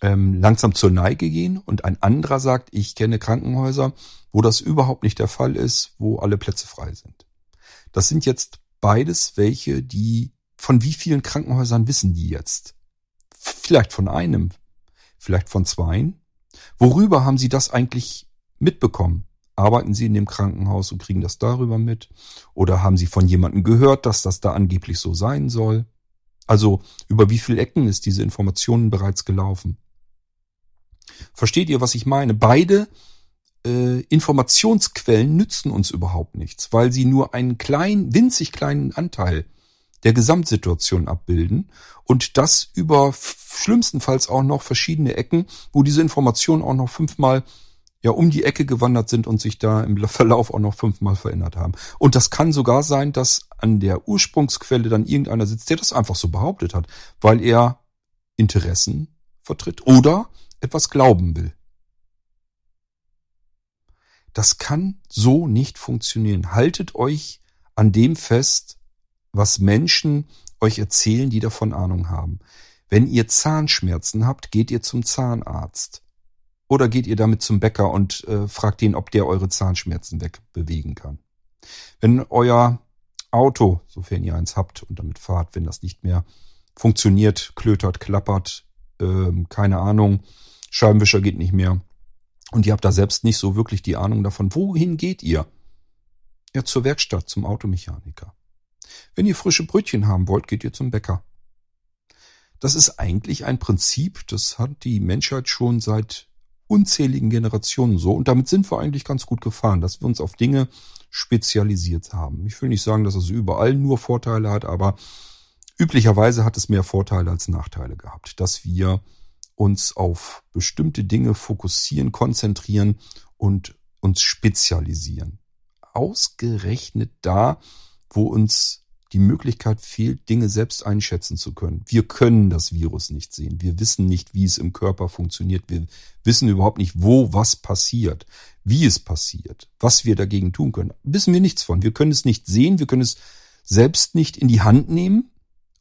A: ähm, langsam zur Neige gehen und ein anderer sagt, ich kenne Krankenhäuser, wo das überhaupt nicht der Fall ist, wo alle Plätze frei sind. Das sind jetzt beides welche, die von wie vielen Krankenhäusern wissen die jetzt? Vielleicht von einem, vielleicht von zweien, Worüber haben Sie das eigentlich mitbekommen? Arbeiten Sie in dem Krankenhaus und kriegen das darüber mit? Oder haben Sie von jemandem gehört, dass das da angeblich so sein soll? Also über wie viele Ecken ist diese Information bereits gelaufen? Versteht ihr, was ich meine? Beide äh, Informationsquellen nützen uns überhaupt nichts, weil sie nur einen kleinen, winzig kleinen Anteil der Gesamtsituation abbilden und das über schlimmstenfalls auch noch verschiedene Ecken, wo diese Informationen auch noch fünfmal ja um die Ecke gewandert sind und sich da im *laughs* Verlauf auch noch fünfmal verändert haben. Und das kann sogar sein, dass an der Ursprungsquelle dann irgendeiner sitzt, der das einfach so behauptet hat, weil er Interessen vertritt oder etwas glauben will. Das kann so nicht funktionieren. Haltet euch an dem fest, was Menschen euch erzählen, die davon Ahnung haben. Wenn ihr Zahnschmerzen habt, geht ihr zum Zahnarzt. Oder geht ihr damit zum Bäcker und äh, fragt ihn, ob der eure Zahnschmerzen wegbewegen kann. Wenn euer Auto, sofern ihr eins habt und damit fahrt, wenn das nicht mehr funktioniert, klötert, klappert, äh, keine Ahnung, Scheibenwischer geht nicht mehr und ihr habt da selbst nicht so wirklich die Ahnung davon, wohin geht ihr? Ja, zur Werkstatt, zum Automechaniker. Wenn ihr frische Brötchen haben wollt, geht ihr zum Bäcker. Das ist eigentlich ein Prinzip, das hat die Menschheit schon seit unzähligen Generationen so. Und damit sind wir eigentlich ganz gut gefahren, dass wir uns auf Dinge spezialisiert haben. Ich will nicht sagen, dass es überall nur Vorteile hat, aber üblicherweise hat es mehr Vorteile als Nachteile gehabt, dass wir uns auf bestimmte Dinge fokussieren, konzentrieren und uns spezialisieren. Ausgerechnet da, wo uns die Möglichkeit fehlt, Dinge selbst einschätzen zu können. Wir können das Virus nicht sehen. Wir wissen nicht, wie es im Körper funktioniert. Wir wissen überhaupt nicht, wo was passiert, wie es passiert, was wir dagegen tun können. Wissen wir nichts von. Wir können es nicht sehen, wir können es selbst nicht in die Hand nehmen.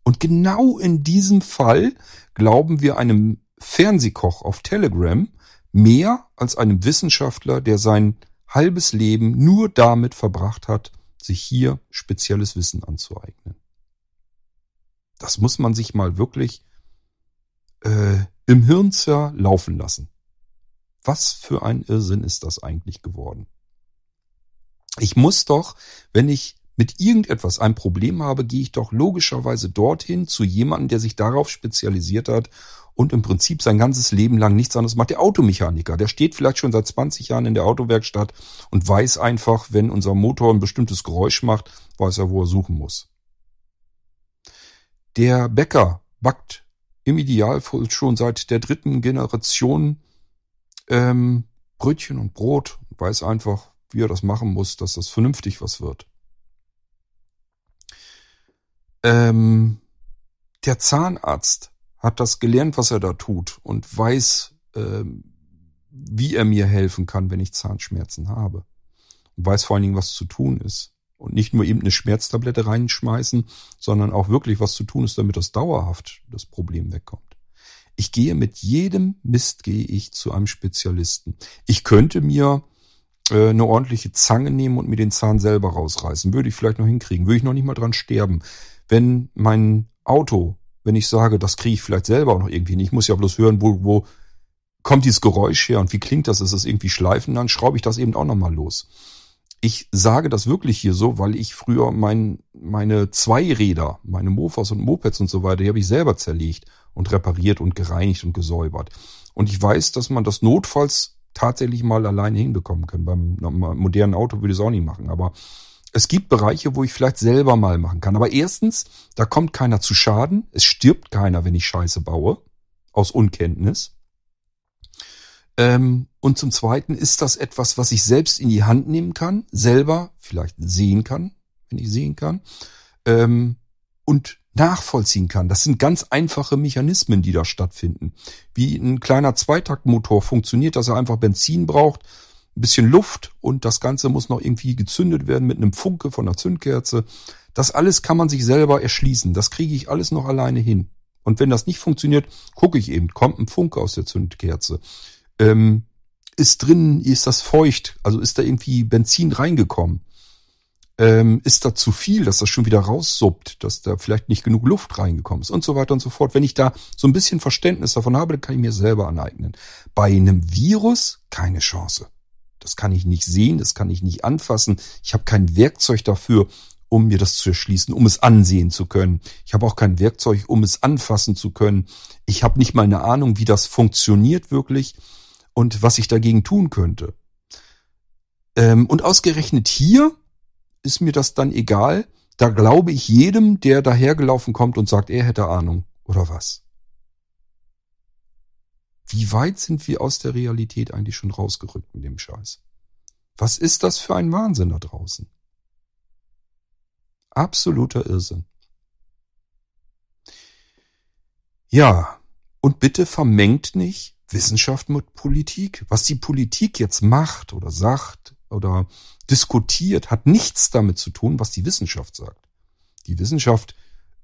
A: Und genau in diesem Fall glauben wir einem Fernsehkoch auf Telegram mehr als einem Wissenschaftler, der sein halbes Leben nur damit verbracht hat, sich hier spezielles Wissen anzueignen. Das muss man sich mal wirklich äh, im Hirn zerlaufen lassen. Was für ein Irrsinn ist das eigentlich geworden? Ich muss doch, wenn ich mit irgendetwas ein Problem habe, gehe ich doch logischerweise dorthin zu jemandem, der sich darauf spezialisiert hat und im Prinzip sein ganzes Leben lang nichts anderes macht. Der Automechaniker, der steht vielleicht schon seit 20 Jahren in der Autowerkstatt und weiß einfach, wenn unser Motor ein bestimmtes Geräusch macht, weiß er, wo er suchen muss. Der Bäcker backt im Idealfall schon seit der dritten Generation ähm, Brötchen und Brot und weiß einfach, wie er das machen muss, dass das vernünftig was wird. Ähm, der Zahnarzt hat das gelernt, was er da tut und weiß, ähm, wie er mir helfen kann, wenn ich Zahnschmerzen habe. Und weiß vor allen Dingen, was zu tun ist. Und nicht nur eben eine Schmerztablette reinschmeißen, sondern auch wirklich, was zu tun ist, damit das dauerhaft das Problem wegkommt. Ich gehe mit jedem Mist gehe ich zu einem Spezialisten. Ich könnte mir äh, eine ordentliche Zange nehmen und mir den Zahn selber rausreißen. Würde ich vielleicht noch hinkriegen. Würde ich noch nicht mal dran sterben. Wenn mein Auto, wenn ich sage, das kriege ich vielleicht selber auch noch irgendwie nicht, ich muss ja bloß hören, wo, wo kommt dieses Geräusch her und wie klingt das? Ist es irgendwie schleifen? Dann schraube ich das eben auch nochmal los. Ich sage das wirklich hier so, weil ich früher mein, meine Zweiräder, meine Mofas und Mopeds und so weiter, die habe ich selber zerlegt und repariert und gereinigt und gesäubert. Und ich weiß, dass man das notfalls tatsächlich mal alleine hinbekommen kann. Beim modernen Auto würde ich es auch nicht machen. Aber es gibt Bereiche, wo ich vielleicht selber mal machen kann. Aber erstens, da kommt keiner zu Schaden. Es stirbt keiner, wenn ich Scheiße baue. Aus Unkenntnis. Ähm, und zum Zweiten ist das etwas, was ich selbst in die Hand nehmen kann, selber vielleicht sehen kann, wenn ich sehen kann, ähm, und nachvollziehen kann. Das sind ganz einfache Mechanismen, die da stattfinden. Wie ein kleiner Zweitaktmotor funktioniert, dass er einfach Benzin braucht, ein bisschen Luft und das Ganze muss noch irgendwie gezündet werden mit einem Funke von einer Zündkerze. Das alles kann man sich selber erschließen. Das kriege ich alles noch alleine hin. Und wenn das nicht funktioniert, gucke ich eben, kommt ein Funke aus der Zündkerze ähm, ist drin, ist das feucht, also ist da irgendwie Benzin reingekommen. Ähm, ist da zu viel, dass das schon wieder raussuppt, dass da vielleicht nicht genug Luft reingekommen ist und so weiter und so fort. Wenn ich da so ein bisschen Verständnis davon habe, dann kann ich mir selber aneignen. Bei einem Virus keine Chance. Das kann ich nicht sehen, das kann ich nicht anfassen. Ich habe kein Werkzeug dafür, um mir das zu erschließen, um es ansehen zu können. Ich habe auch kein Werkzeug, um es anfassen zu können. Ich habe nicht mal eine Ahnung, wie das funktioniert wirklich und was ich dagegen tun könnte. Ähm, und ausgerechnet hier ist mir das dann egal. Da glaube ich jedem, der dahergelaufen kommt und sagt, er hätte Ahnung. Oder was? Wie weit sind wir aus der Realität eigentlich schon rausgerückt mit dem Scheiß? Was ist das für ein Wahnsinn da draußen? Absoluter Irrsinn. Ja, und bitte vermengt nicht Wissenschaft mit Politik. Was die Politik jetzt macht oder sagt oder diskutiert, hat nichts damit zu tun, was die Wissenschaft sagt. Die Wissenschaft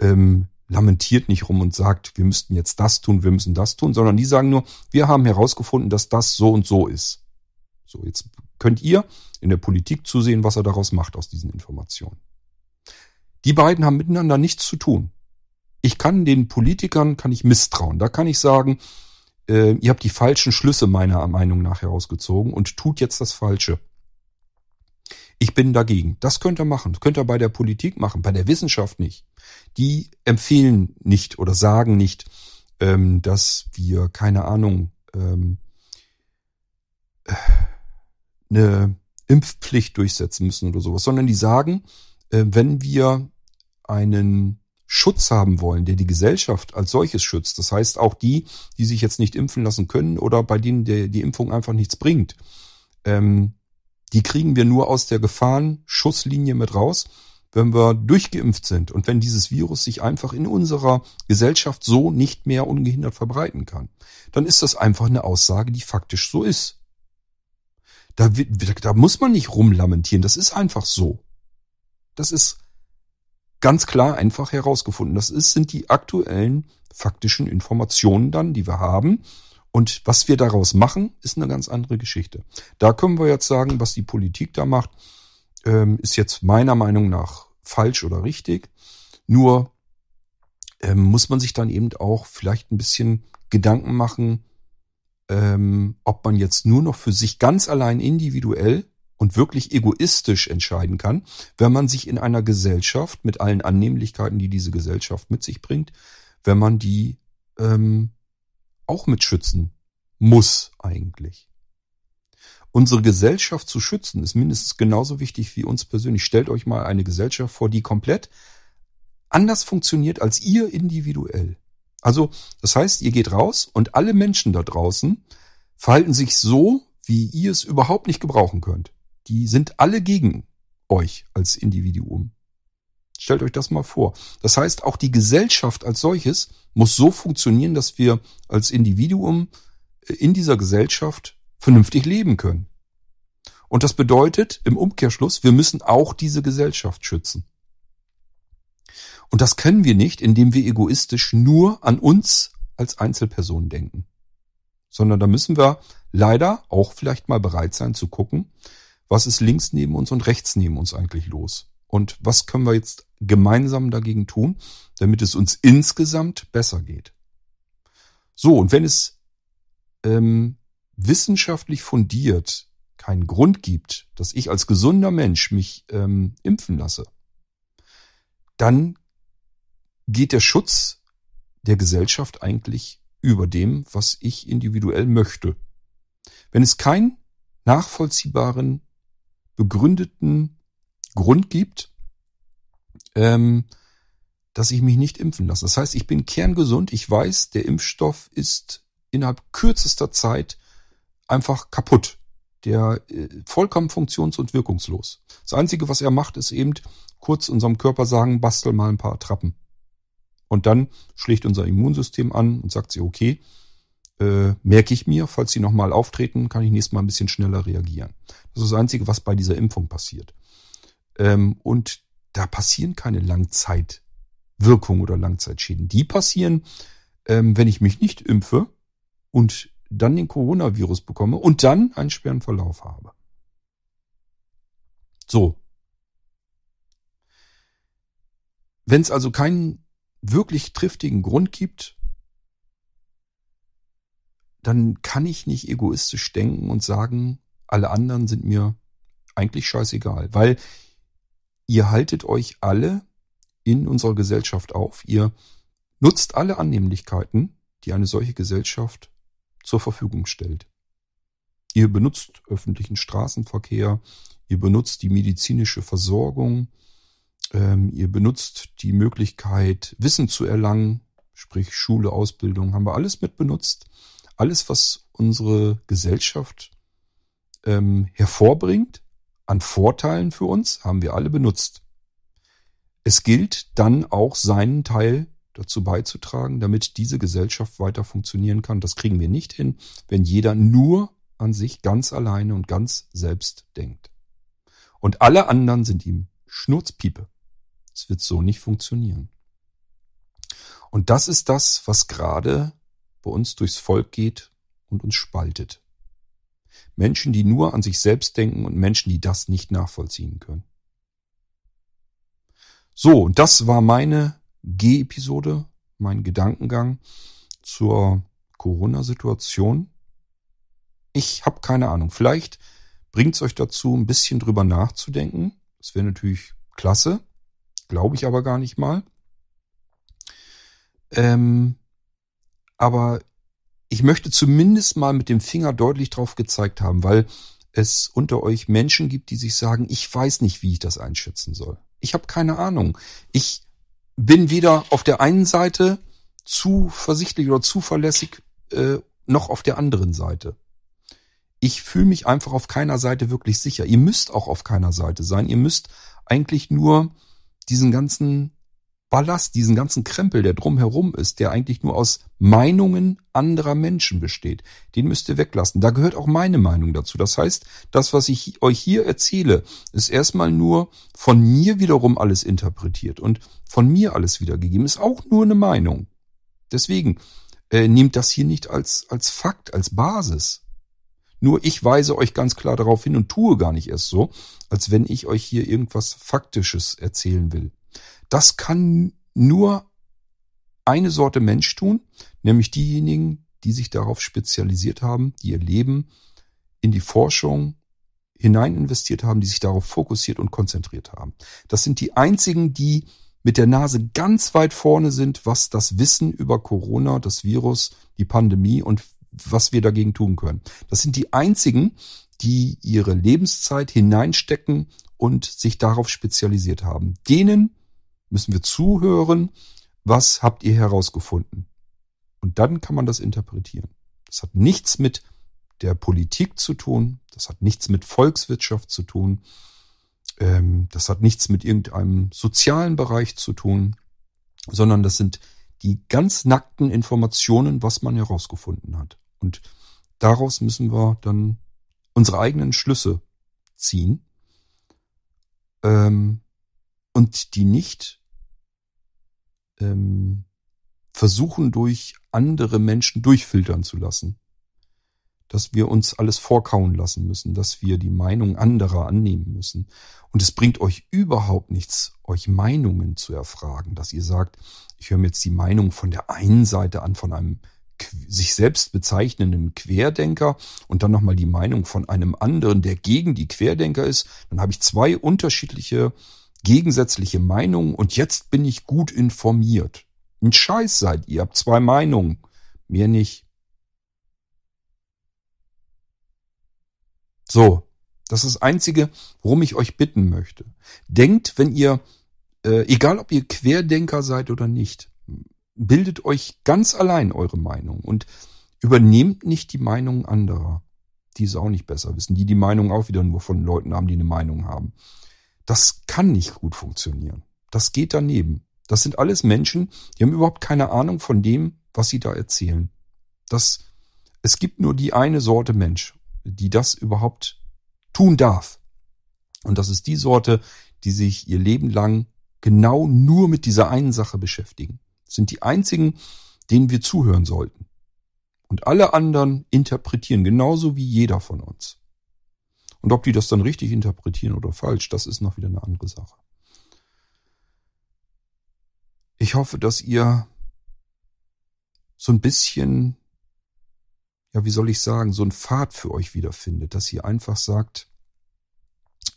A: ähm, lamentiert nicht rum und sagt, wir müssten jetzt das tun, wir müssen das tun, sondern die sagen nur, wir haben herausgefunden, dass das so und so ist. So, jetzt könnt ihr in der Politik zusehen, was er daraus macht aus diesen Informationen. Die beiden haben miteinander nichts zu tun. Ich kann den Politikern, kann ich misstrauen. Da kann ich sagen, äh, ihr habt die falschen Schlüsse meiner Meinung nach herausgezogen und tut jetzt das Falsche. Ich bin dagegen. Das könnt ihr machen. Das könnt ihr bei der Politik machen, bei der Wissenschaft nicht. Die empfehlen nicht oder sagen nicht, ähm, dass wir, keine Ahnung, ähm, eine Impfpflicht durchsetzen müssen oder sowas, sondern die sagen, äh, wenn wir einen Schutz haben wollen, der die Gesellschaft als solches schützt. Das heißt auch die, die sich jetzt nicht impfen lassen können oder bei denen der, die Impfung einfach nichts bringt. Ähm, die kriegen wir nur aus der Gefahrenschusslinie mit raus, wenn wir durchgeimpft sind und wenn dieses Virus sich einfach in unserer Gesellschaft so nicht mehr ungehindert verbreiten kann. Dann ist das einfach eine Aussage, die faktisch so ist. Da, da muss man nicht rumlamentieren, das ist einfach so. Das ist ganz klar einfach herausgefunden. Das ist, sind die aktuellen faktischen Informationen dann, die wir haben. Und was wir daraus machen, ist eine ganz andere Geschichte. Da können wir jetzt sagen, was die Politik da macht, ähm, ist jetzt meiner Meinung nach falsch oder richtig. Nur ähm, muss man sich dann eben auch vielleicht ein bisschen Gedanken machen, ähm, ob man jetzt nur noch für sich ganz allein individuell und wirklich egoistisch entscheiden kann, wenn man sich in einer Gesellschaft mit allen Annehmlichkeiten, die diese Gesellschaft mit sich bringt, wenn man die ähm, auch mitschützen muss eigentlich. Unsere Gesellschaft zu schützen ist mindestens genauso wichtig wie uns persönlich. Stellt euch mal eine Gesellschaft vor, die komplett anders funktioniert als ihr individuell. Also, das heißt, ihr geht raus und alle Menschen da draußen verhalten sich so, wie ihr es überhaupt nicht gebrauchen könnt. Die sind alle gegen euch als Individuum. Stellt euch das mal vor. Das heißt, auch die Gesellschaft als solches muss so funktionieren, dass wir als Individuum äh, in dieser Gesellschaft vernünftig leben können. Und das bedeutet im Umkehrschluss, wir müssen auch diese Gesellschaft schützen. Und das können wir nicht, indem wir egoistisch nur an uns als Einzelpersonen denken. Sondern da müssen wir leider auch vielleicht mal bereit sein zu gucken, was ist links neben uns und rechts neben uns eigentlich los. Und was können wir jetzt gemeinsam dagegen tun, damit es uns insgesamt besser geht? So, und wenn es ähm, wissenschaftlich fundiert keinen Grund gibt, dass ich als gesunder Mensch mich ähm, impfen lasse, dann geht der Schutz der Gesellschaft eigentlich über dem, was ich individuell möchte. Wenn es keinen nachvollziehbaren, begründeten Grund gibt, ähm, dass ich mich nicht impfen lasse. Das heißt, ich bin kerngesund. Ich weiß, der Impfstoff ist innerhalb kürzester Zeit einfach kaputt. Der äh, vollkommen funktions- und wirkungslos. Das Einzige, was er macht, ist eben kurz unserem Körper sagen, bastel mal ein paar Trappen. Und dann schlägt unser Immunsystem an und sagt sie, okay, äh, merke ich mir, falls sie nochmal auftreten, kann ich nächstes Mal ein bisschen schneller reagieren. Das ist das Einzige, was bei dieser Impfung passiert. Ähm, und da passieren keine Langzeitwirkungen oder Langzeitschäden. Die passieren, ähm, wenn ich mich nicht impfe und dann den Coronavirus bekomme und dann einen schweren Verlauf habe. So. Wenn es also keinen wirklich triftigen Grund gibt, dann kann ich nicht egoistisch denken und sagen, alle anderen sind mir eigentlich scheißegal, weil ihr haltet euch alle in unserer Gesellschaft auf. Ihr nutzt alle Annehmlichkeiten, die eine solche Gesellschaft zur Verfügung stellt. Ihr benutzt öffentlichen Straßenverkehr, ihr benutzt die medizinische Versorgung, ähm, ihr benutzt die Möglichkeit, Wissen zu erlangen, sprich Schule, Ausbildung, haben wir alles mit benutzt. Alles, was unsere Gesellschaft ähm, hervorbringt, an Vorteilen für uns haben wir alle benutzt. Es gilt dann auch seinen Teil dazu beizutragen, damit diese Gesellschaft weiter funktionieren kann. Das kriegen wir nicht hin, wenn jeder nur an sich ganz alleine und ganz selbst denkt. Und alle anderen sind ihm Schnurzpiepe. Es wird so nicht funktionieren. Und das ist das, was gerade bei uns durchs Volk geht und uns spaltet. Menschen, die nur an sich selbst denken und Menschen, die das nicht nachvollziehen können. So, das war meine G-Episode, mein Gedankengang zur Corona-Situation. Ich habe keine Ahnung. Vielleicht bringt es euch dazu, ein bisschen drüber nachzudenken. Das wäre natürlich klasse. Glaube ich aber gar nicht mal. Ähm, aber ich möchte zumindest mal mit dem Finger deutlich drauf gezeigt haben, weil es unter euch Menschen gibt, die sich sagen, ich weiß nicht, wie ich das einschätzen soll. Ich habe keine Ahnung. Ich bin weder auf der einen Seite zuversichtlich oder zuverlässig, äh, noch auf der anderen Seite. Ich fühle mich einfach auf keiner Seite wirklich sicher. Ihr müsst auch auf keiner Seite sein. Ihr müsst eigentlich nur diesen ganzen Ballast, diesen ganzen Krempel, der drumherum ist, der eigentlich nur aus Meinungen anderer Menschen besteht, den müsst ihr weglassen. Da gehört auch meine Meinung dazu. Das heißt, das, was ich euch hier erzähle, ist erstmal nur von mir wiederum alles interpretiert und von mir alles wiedergegeben, ist auch nur eine Meinung. Deswegen äh, nehmt das hier nicht als, als Fakt, als Basis. Nur ich weise euch ganz klar darauf hin und tue gar nicht erst so, als wenn ich euch hier irgendwas Faktisches erzählen will. Das kann nur eine Sorte Mensch tun, nämlich diejenigen, die sich darauf spezialisiert haben, die ihr Leben in die Forschung hinein investiert haben, die sich darauf fokussiert und konzentriert haben. Das sind die einzigen, die mit der Nase ganz weit vorne sind, was das Wissen über Corona, das Virus, die Pandemie und was wir dagegen tun können. Das sind die einzigen, die ihre Lebenszeit hineinstecken und sich darauf spezialisiert haben. Denen müssen wir zuhören, was habt ihr herausgefunden? Und dann kann man das interpretieren. Das hat nichts mit der Politik zu tun, das hat nichts mit Volkswirtschaft zu tun, ähm, das hat nichts mit irgendeinem sozialen Bereich zu tun, sondern das sind die ganz nackten Informationen, was man herausgefunden hat. Und daraus müssen wir dann unsere eigenen Schlüsse ziehen ähm, und die nicht ähm, versuchen durch andere Menschen durchfiltern zu lassen. Dass wir uns alles vorkauen lassen müssen, dass wir die Meinung anderer annehmen müssen. Und es bringt euch überhaupt nichts, euch Meinungen zu erfragen, dass ihr sagt, ich höre mir jetzt die Meinung von der einen Seite an, von einem sich selbst bezeichnenden Querdenker und dann nochmal die Meinung von einem anderen, der gegen die Querdenker ist, dann habe ich zwei unterschiedliche gegensätzliche Meinungen und jetzt bin ich gut informiert. Ein Scheiß seid ihr, habt zwei Meinungen, mehr nicht. So, das ist das Einzige, worum ich euch bitten möchte. Denkt, wenn ihr, äh, egal ob ihr Querdenker seid oder nicht, bildet euch ganz allein eure Meinung und übernehmt nicht die Meinung anderer, die es auch nicht besser wissen, die die Meinung auch wieder nur von Leuten haben, die eine Meinung haben. Das kann nicht gut funktionieren. Das geht daneben. Das sind alles Menschen, die haben überhaupt keine Ahnung von dem, was sie da erzählen. Das, es gibt nur die eine Sorte Mensch, die das überhaupt tun darf. Und das ist die Sorte, die sich ihr Leben lang genau nur mit dieser einen Sache beschäftigen. Das sind die einzigen, denen wir zuhören sollten. Und alle anderen interpretieren genauso wie jeder von uns. Und ob die das dann richtig interpretieren oder falsch, das ist noch wieder eine andere Sache. Ich hoffe, dass ihr so ein bisschen, ja, wie soll ich sagen, so ein Pfad für euch wiederfindet, dass ihr einfach sagt,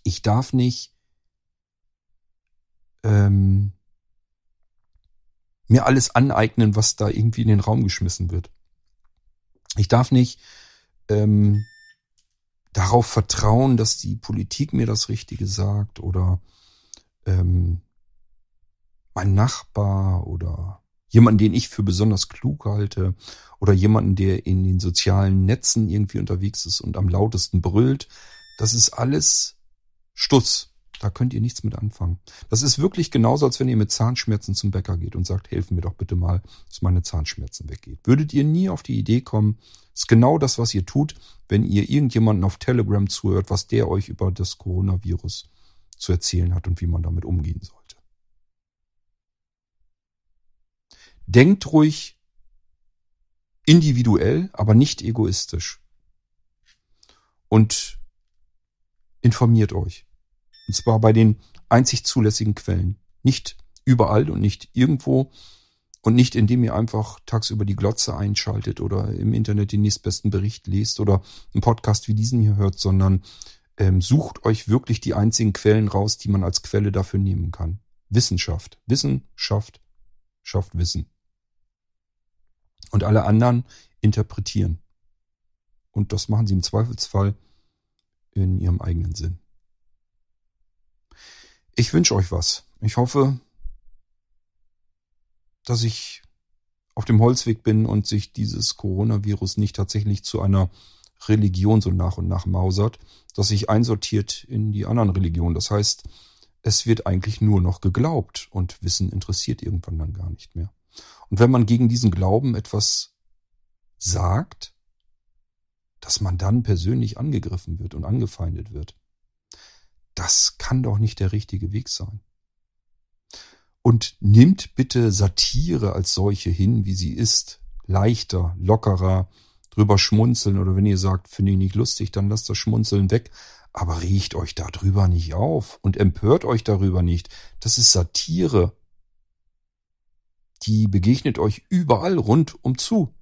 A: ich darf nicht ähm, mir alles aneignen, was da irgendwie in den Raum geschmissen wird. Ich darf nicht ähm, darauf vertrauen, dass die Politik mir das Richtige sagt oder ähm, mein Nachbar oder jemanden, den ich für besonders klug halte oder jemanden, der in den sozialen Netzen irgendwie unterwegs ist und am lautesten brüllt. Das ist alles Stuss. Da könnt ihr nichts mit anfangen. Das ist wirklich genauso, als wenn ihr mit Zahnschmerzen zum Bäcker geht und sagt, helfen mir doch bitte mal, dass meine Zahnschmerzen weggehen. Würdet ihr nie auf die Idee kommen, ist genau das, was ihr tut, wenn ihr irgendjemanden auf Telegram zuhört, was der euch über das Coronavirus zu erzählen hat und wie man damit umgehen sollte. Denkt ruhig individuell, aber nicht egoistisch. Und informiert euch. Und zwar bei den einzig zulässigen Quellen. Nicht überall und nicht irgendwo und nicht indem ihr einfach tagsüber die Glotze einschaltet oder im Internet den nächstbesten Bericht lest oder einen Podcast wie diesen hier hört, sondern ähm, sucht euch wirklich die einzigen Quellen raus, die man als Quelle dafür nehmen kann. Wissenschaft. Wissen schafft, schafft Wissen. Und alle anderen interpretieren. Und das machen sie im Zweifelsfall in ihrem eigenen Sinn. Ich wünsche euch was. Ich hoffe, dass ich auf dem Holzweg bin und sich dieses Coronavirus nicht tatsächlich zu einer Religion so nach und nach mausert, dass sich einsortiert in die anderen Religionen. Das heißt, es wird eigentlich nur noch geglaubt und Wissen interessiert irgendwann dann gar nicht mehr. Und wenn man gegen diesen Glauben etwas sagt, dass man dann persönlich angegriffen wird und angefeindet wird, das kann doch nicht der richtige Weg sein. Und nimmt bitte Satire als solche hin, wie sie ist. Leichter, lockerer, drüber schmunzeln oder wenn ihr sagt, finde ich nicht lustig, dann lasst das Schmunzeln weg. Aber riecht euch darüber nicht auf und empört euch darüber nicht. Das ist Satire. Die begegnet euch überall rundum zu.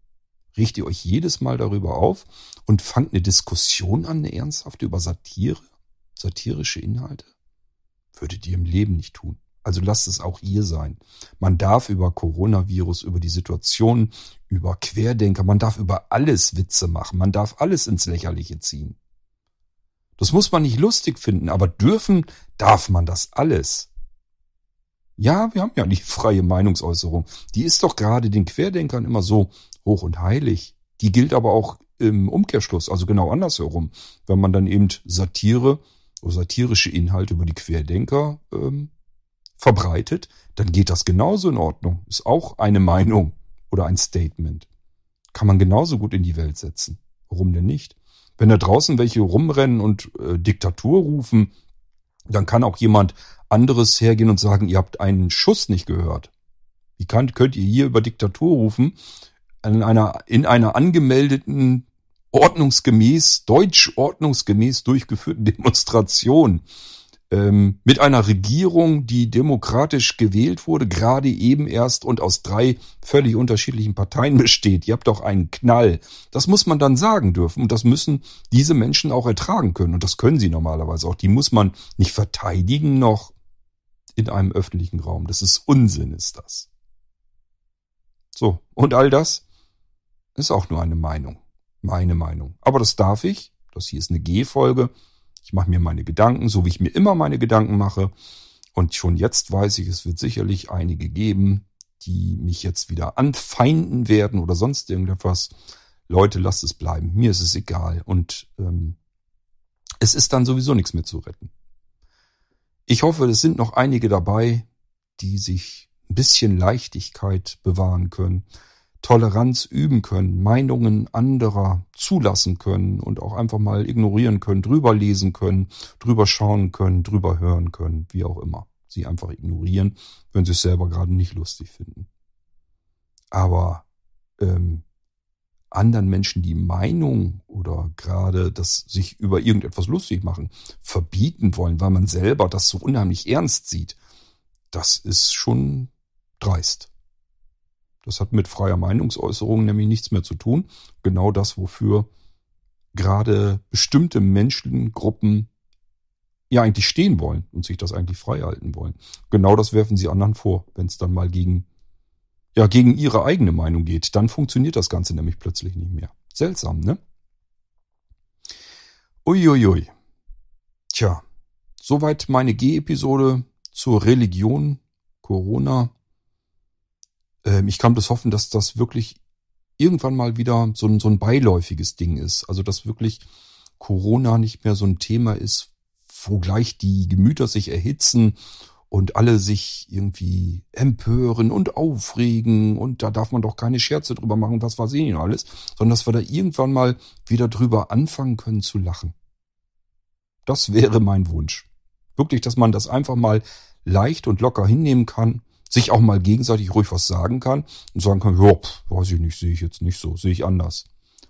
A: Riecht ihr euch jedes Mal darüber auf und fangt eine Diskussion an, eine ernsthafte über Satire, satirische Inhalte? Würdet ihr im Leben nicht tun. Also lasst es auch ihr sein. Man darf über Coronavirus, über die Situation, über Querdenker, man darf über alles Witze machen, man darf alles ins Lächerliche ziehen. Das muss man nicht lustig finden, aber dürfen darf man das alles. Ja, wir haben ja die *laughs* freie Meinungsäußerung. Die ist doch gerade den Querdenkern immer so hoch und heilig. Die gilt aber auch im Umkehrschluss, also genau andersherum. Wenn man dann eben Satire oder satirische Inhalte über die Querdenker ähm, verbreitet, dann geht das genauso in Ordnung. Ist auch eine Meinung oder ein Statement. Kann man genauso gut in die Welt setzen. Warum denn nicht? Wenn da draußen welche rumrennen und äh, Diktatur rufen, dann kann auch jemand anderes hergehen und sagen, ihr habt einen Schuss nicht gehört. Wie kann, könnt ihr hier über Diktatur rufen? In einer, in einer angemeldeten, ordnungsgemäß, deutsch ordnungsgemäß durchgeführten Demonstration ähm, mit einer Regierung, die demokratisch gewählt wurde, gerade eben erst und aus drei völlig unterschiedlichen Parteien *laughs* besteht. Ihr habt doch einen Knall. Das muss man dann sagen dürfen und das müssen diese Menschen auch ertragen können und das können sie normalerweise auch. Die muss man nicht verteidigen noch in einem öffentlichen Raum. Das ist Unsinn, ist das. So, und all das ist auch nur eine Meinung. Meine Meinung. Aber das darf ich. Das hier ist eine G-Folge. Ich mache mir meine Gedanken, so wie ich mir immer meine Gedanken mache. Und schon jetzt weiß ich, es wird sicherlich einige geben, die mich jetzt wieder anfeinden werden oder sonst irgendetwas. Leute, lasst es bleiben. Mir ist es egal. Und ähm, es ist dann sowieso nichts mehr zu retten. Ich hoffe, es sind noch einige dabei, die sich ein bisschen Leichtigkeit bewahren können, Toleranz üben können, Meinungen anderer zulassen können und auch einfach mal ignorieren können, drüber lesen können, drüber schauen können, drüber hören können, wie auch immer. Sie einfach ignorieren, wenn sie es selber gerade nicht lustig finden. Aber ähm, anderen Menschen die Meinung oder gerade das sich über irgendetwas lustig machen, verbieten wollen, weil man selber das so unheimlich ernst sieht, das ist schon dreist. Das hat mit freier Meinungsäußerung nämlich nichts mehr zu tun. Genau das, wofür gerade bestimmte Menschengruppen ja eigentlich stehen wollen und sich das eigentlich frei halten wollen. Genau das werfen sie anderen vor, wenn es dann mal gegen, ja, gegen ihre eigene Meinung geht. Dann funktioniert das Ganze nämlich plötzlich nicht mehr. Seltsam, ne? Uiuiui. Tja, soweit meine G-Episode zur Religion, Corona ich kann bloß hoffen, dass das wirklich irgendwann mal wieder so ein, so ein beiläufiges Ding ist. Also dass wirklich Corona nicht mehr so ein Thema ist, wo gleich die Gemüter sich erhitzen und alle sich irgendwie empören und aufregen und da darf man doch keine Scherze drüber machen, was weiß ich nicht alles, sondern dass wir da irgendwann mal wieder drüber anfangen können zu lachen. Das wäre mein Wunsch. Wirklich, dass man das einfach mal leicht und locker hinnehmen kann sich auch mal gegenseitig ruhig was sagen kann und sagen kann, ja, weiß ich nicht, sehe ich jetzt nicht so, sehe ich anders.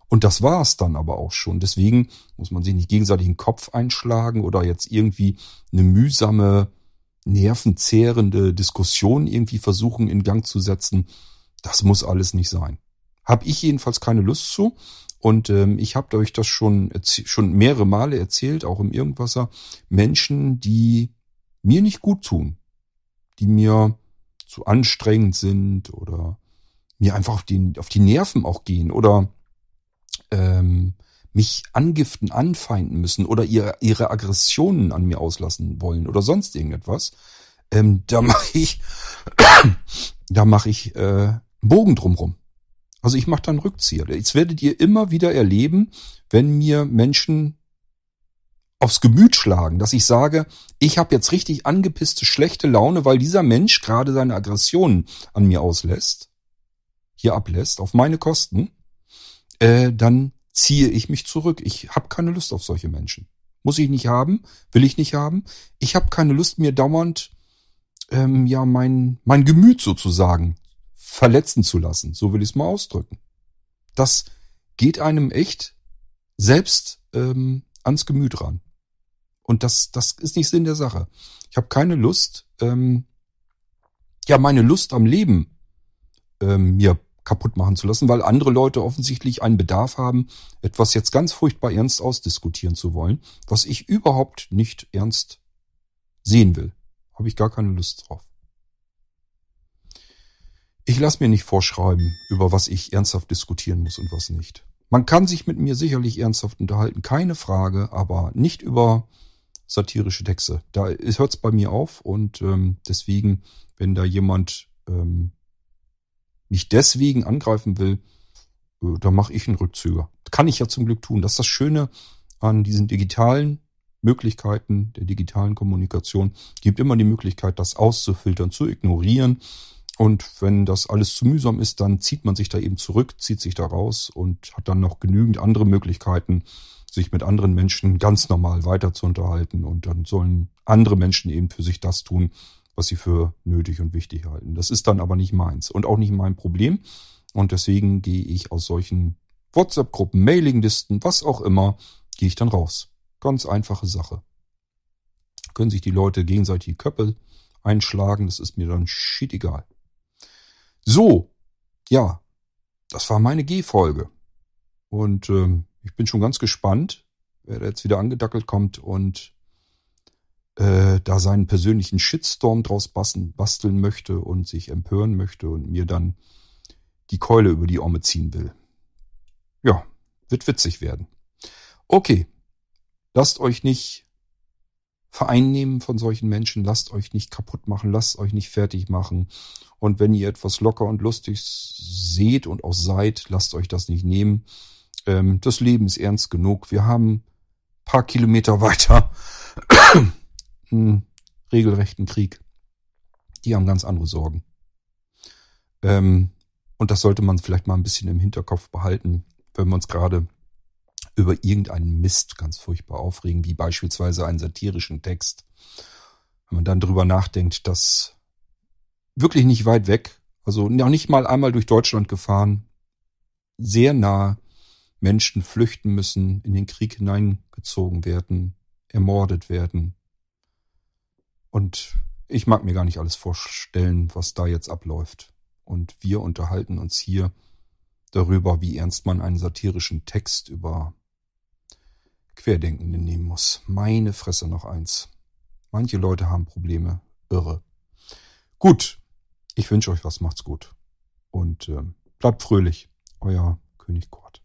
A: Und das war es dann aber auch schon. Deswegen muss man sich nicht gegenseitig den Kopf einschlagen oder jetzt irgendwie eine mühsame, nervenzehrende Diskussion irgendwie versuchen in Gang zu setzen. Das muss alles nicht sein. Hab ich jedenfalls keine Lust zu. Und ähm, ich habe euch das schon, schon mehrere Male erzählt, auch im Irgendwasser. Menschen, die mir nicht gut tun, die mir zu anstrengend sind oder mir einfach auf die, auf die Nerven auch gehen oder ähm, mich angiften, anfeinden müssen oder ihre, ihre Aggressionen an mir auslassen wollen oder sonst irgendetwas, ähm, da mache ich, *coughs* da mache ich äh, einen Bogen drumrum. Also ich mache dann Rückzieher. Jetzt werdet ihr immer wieder erleben, wenn mir Menschen aufs Gemüt schlagen, dass ich sage, ich habe jetzt richtig angepisste, schlechte Laune, weil dieser Mensch gerade seine Aggressionen an mir auslässt, hier ablässt, auf meine Kosten, äh, dann ziehe ich mich zurück. Ich habe keine Lust auf solche Menschen. Muss ich nicht haben, will ich nicht haben. Ich habe keine Lust, mir dauernd ähm, ja mein, mein Gemüt sozusagen verletzen zu lassen. So will ich es mal ausdrücken. Das geht einem echt selbst ähm, ans Gemüt ran. Und das, das ist nicht Sinn der Sache. Ich habe keine Lust, ähm, ja, meine Lust am Leben ähm, mir kaputt machen zu lassen, weil andere Leute offensichtlich einen Bedarf haben, etwas jetzt ganz furchtbar ernst ausdiskutieren zu wollen, was ich überhaupt nicht ernst sehen will. Habe ich gar keine Lust drauf. Ich lasse mir nicht vorschreiben, über was ich ernsthaft diskutieren muss und was nicht. Man kann sich mit mir sicherlich ernsthaft unterhalten, keine Frage, aber nicht über satirische Texte. Da hört es bei mir auf und ähm, deswegen, wenn da jemand ähm, mich deswegen angreifen will, äh, da mache ich einen Rückzüger. Kann ich ja zum Glück tun. Das ist das Schöne an diesen digitalen Möglichkeiten der digitalen Kommunikation. Gibt immer die Möglichkeit, das auszufiltern, zu ignorieren. Und wenn das alles zu mühsam ist, dann zieht man sich da eben zurück, zieht sich da raus und hat dann noch genügend andere Möglichkeiten, sich mit anderen Menschen ganz normal weiter zu unterhalten. Und dann sollen andere Menschen eben für sich das tun, was sie für nötig und wichtig halten. Das ist dann aber nicht meins und auch nicht mein Problem. Und deswegen gehe ich aus solchen WhatsApp-Gruppen, Mailinglisten, was auch immer, gehe ich dann raus. Ganz einfache Sache. Können sich die Leute gegenseitig die einschlagen, das ist mir dann shit egal. So, ja, das war meine G-Folge. Und ähm, ich bin schon ganz gespannt, wer da jetzt wieder angedackelt kommt und äh, da seinen persönlichen Shitstorm draus basteln, basteln möchte und sich empören möchte und mir dann die Keule über die Orme ziehen will. Ja, wird witzig werden. Okay, lasst euch nicht vereinnehmen von solchen Menschen, lasst euch nicht kaputt machen, lasst euch nicht fertig machen. Und wenn ihr etwas locker und lustig seht und auch seid, lasst euch das nicht nehmen. Ähm, das Leben ist ernst genug. Wir haben paar Kilometer weiter *coughs* einen regelrechten Krieg. Die haben ganz andere Sorgen. Ähm, und das sollte man vielleicht mal ein bisschen im Hinterkopf behalten, wenn wir uns gerade über irgendeinen Mist ganz furchtbar aufregen, wie beispielsweise einen satirischen Text. Wenn man dann drüber nachdenkt, dass wirklich nicht weit weg, also noch nicht mal einmal durch Deutschland gefahren, sehr nah Menschen flüchten müssen, in den Krieg hineingezogen werden, ermordet werden, und ich mag mir gar nicht alles vorstellen, was da jetzt abläuft. Und wir unterhalten uns hier darüber, wie ernst man einen satirischen Text über Querdenkende nehmen muss. Meine Fresse noch eins. Manche Leute haben Probleme. Irre. Gut. Ich wünsche euch was. Macht's gut. Und äh, bleibt fröhlich. Euer König Kurt.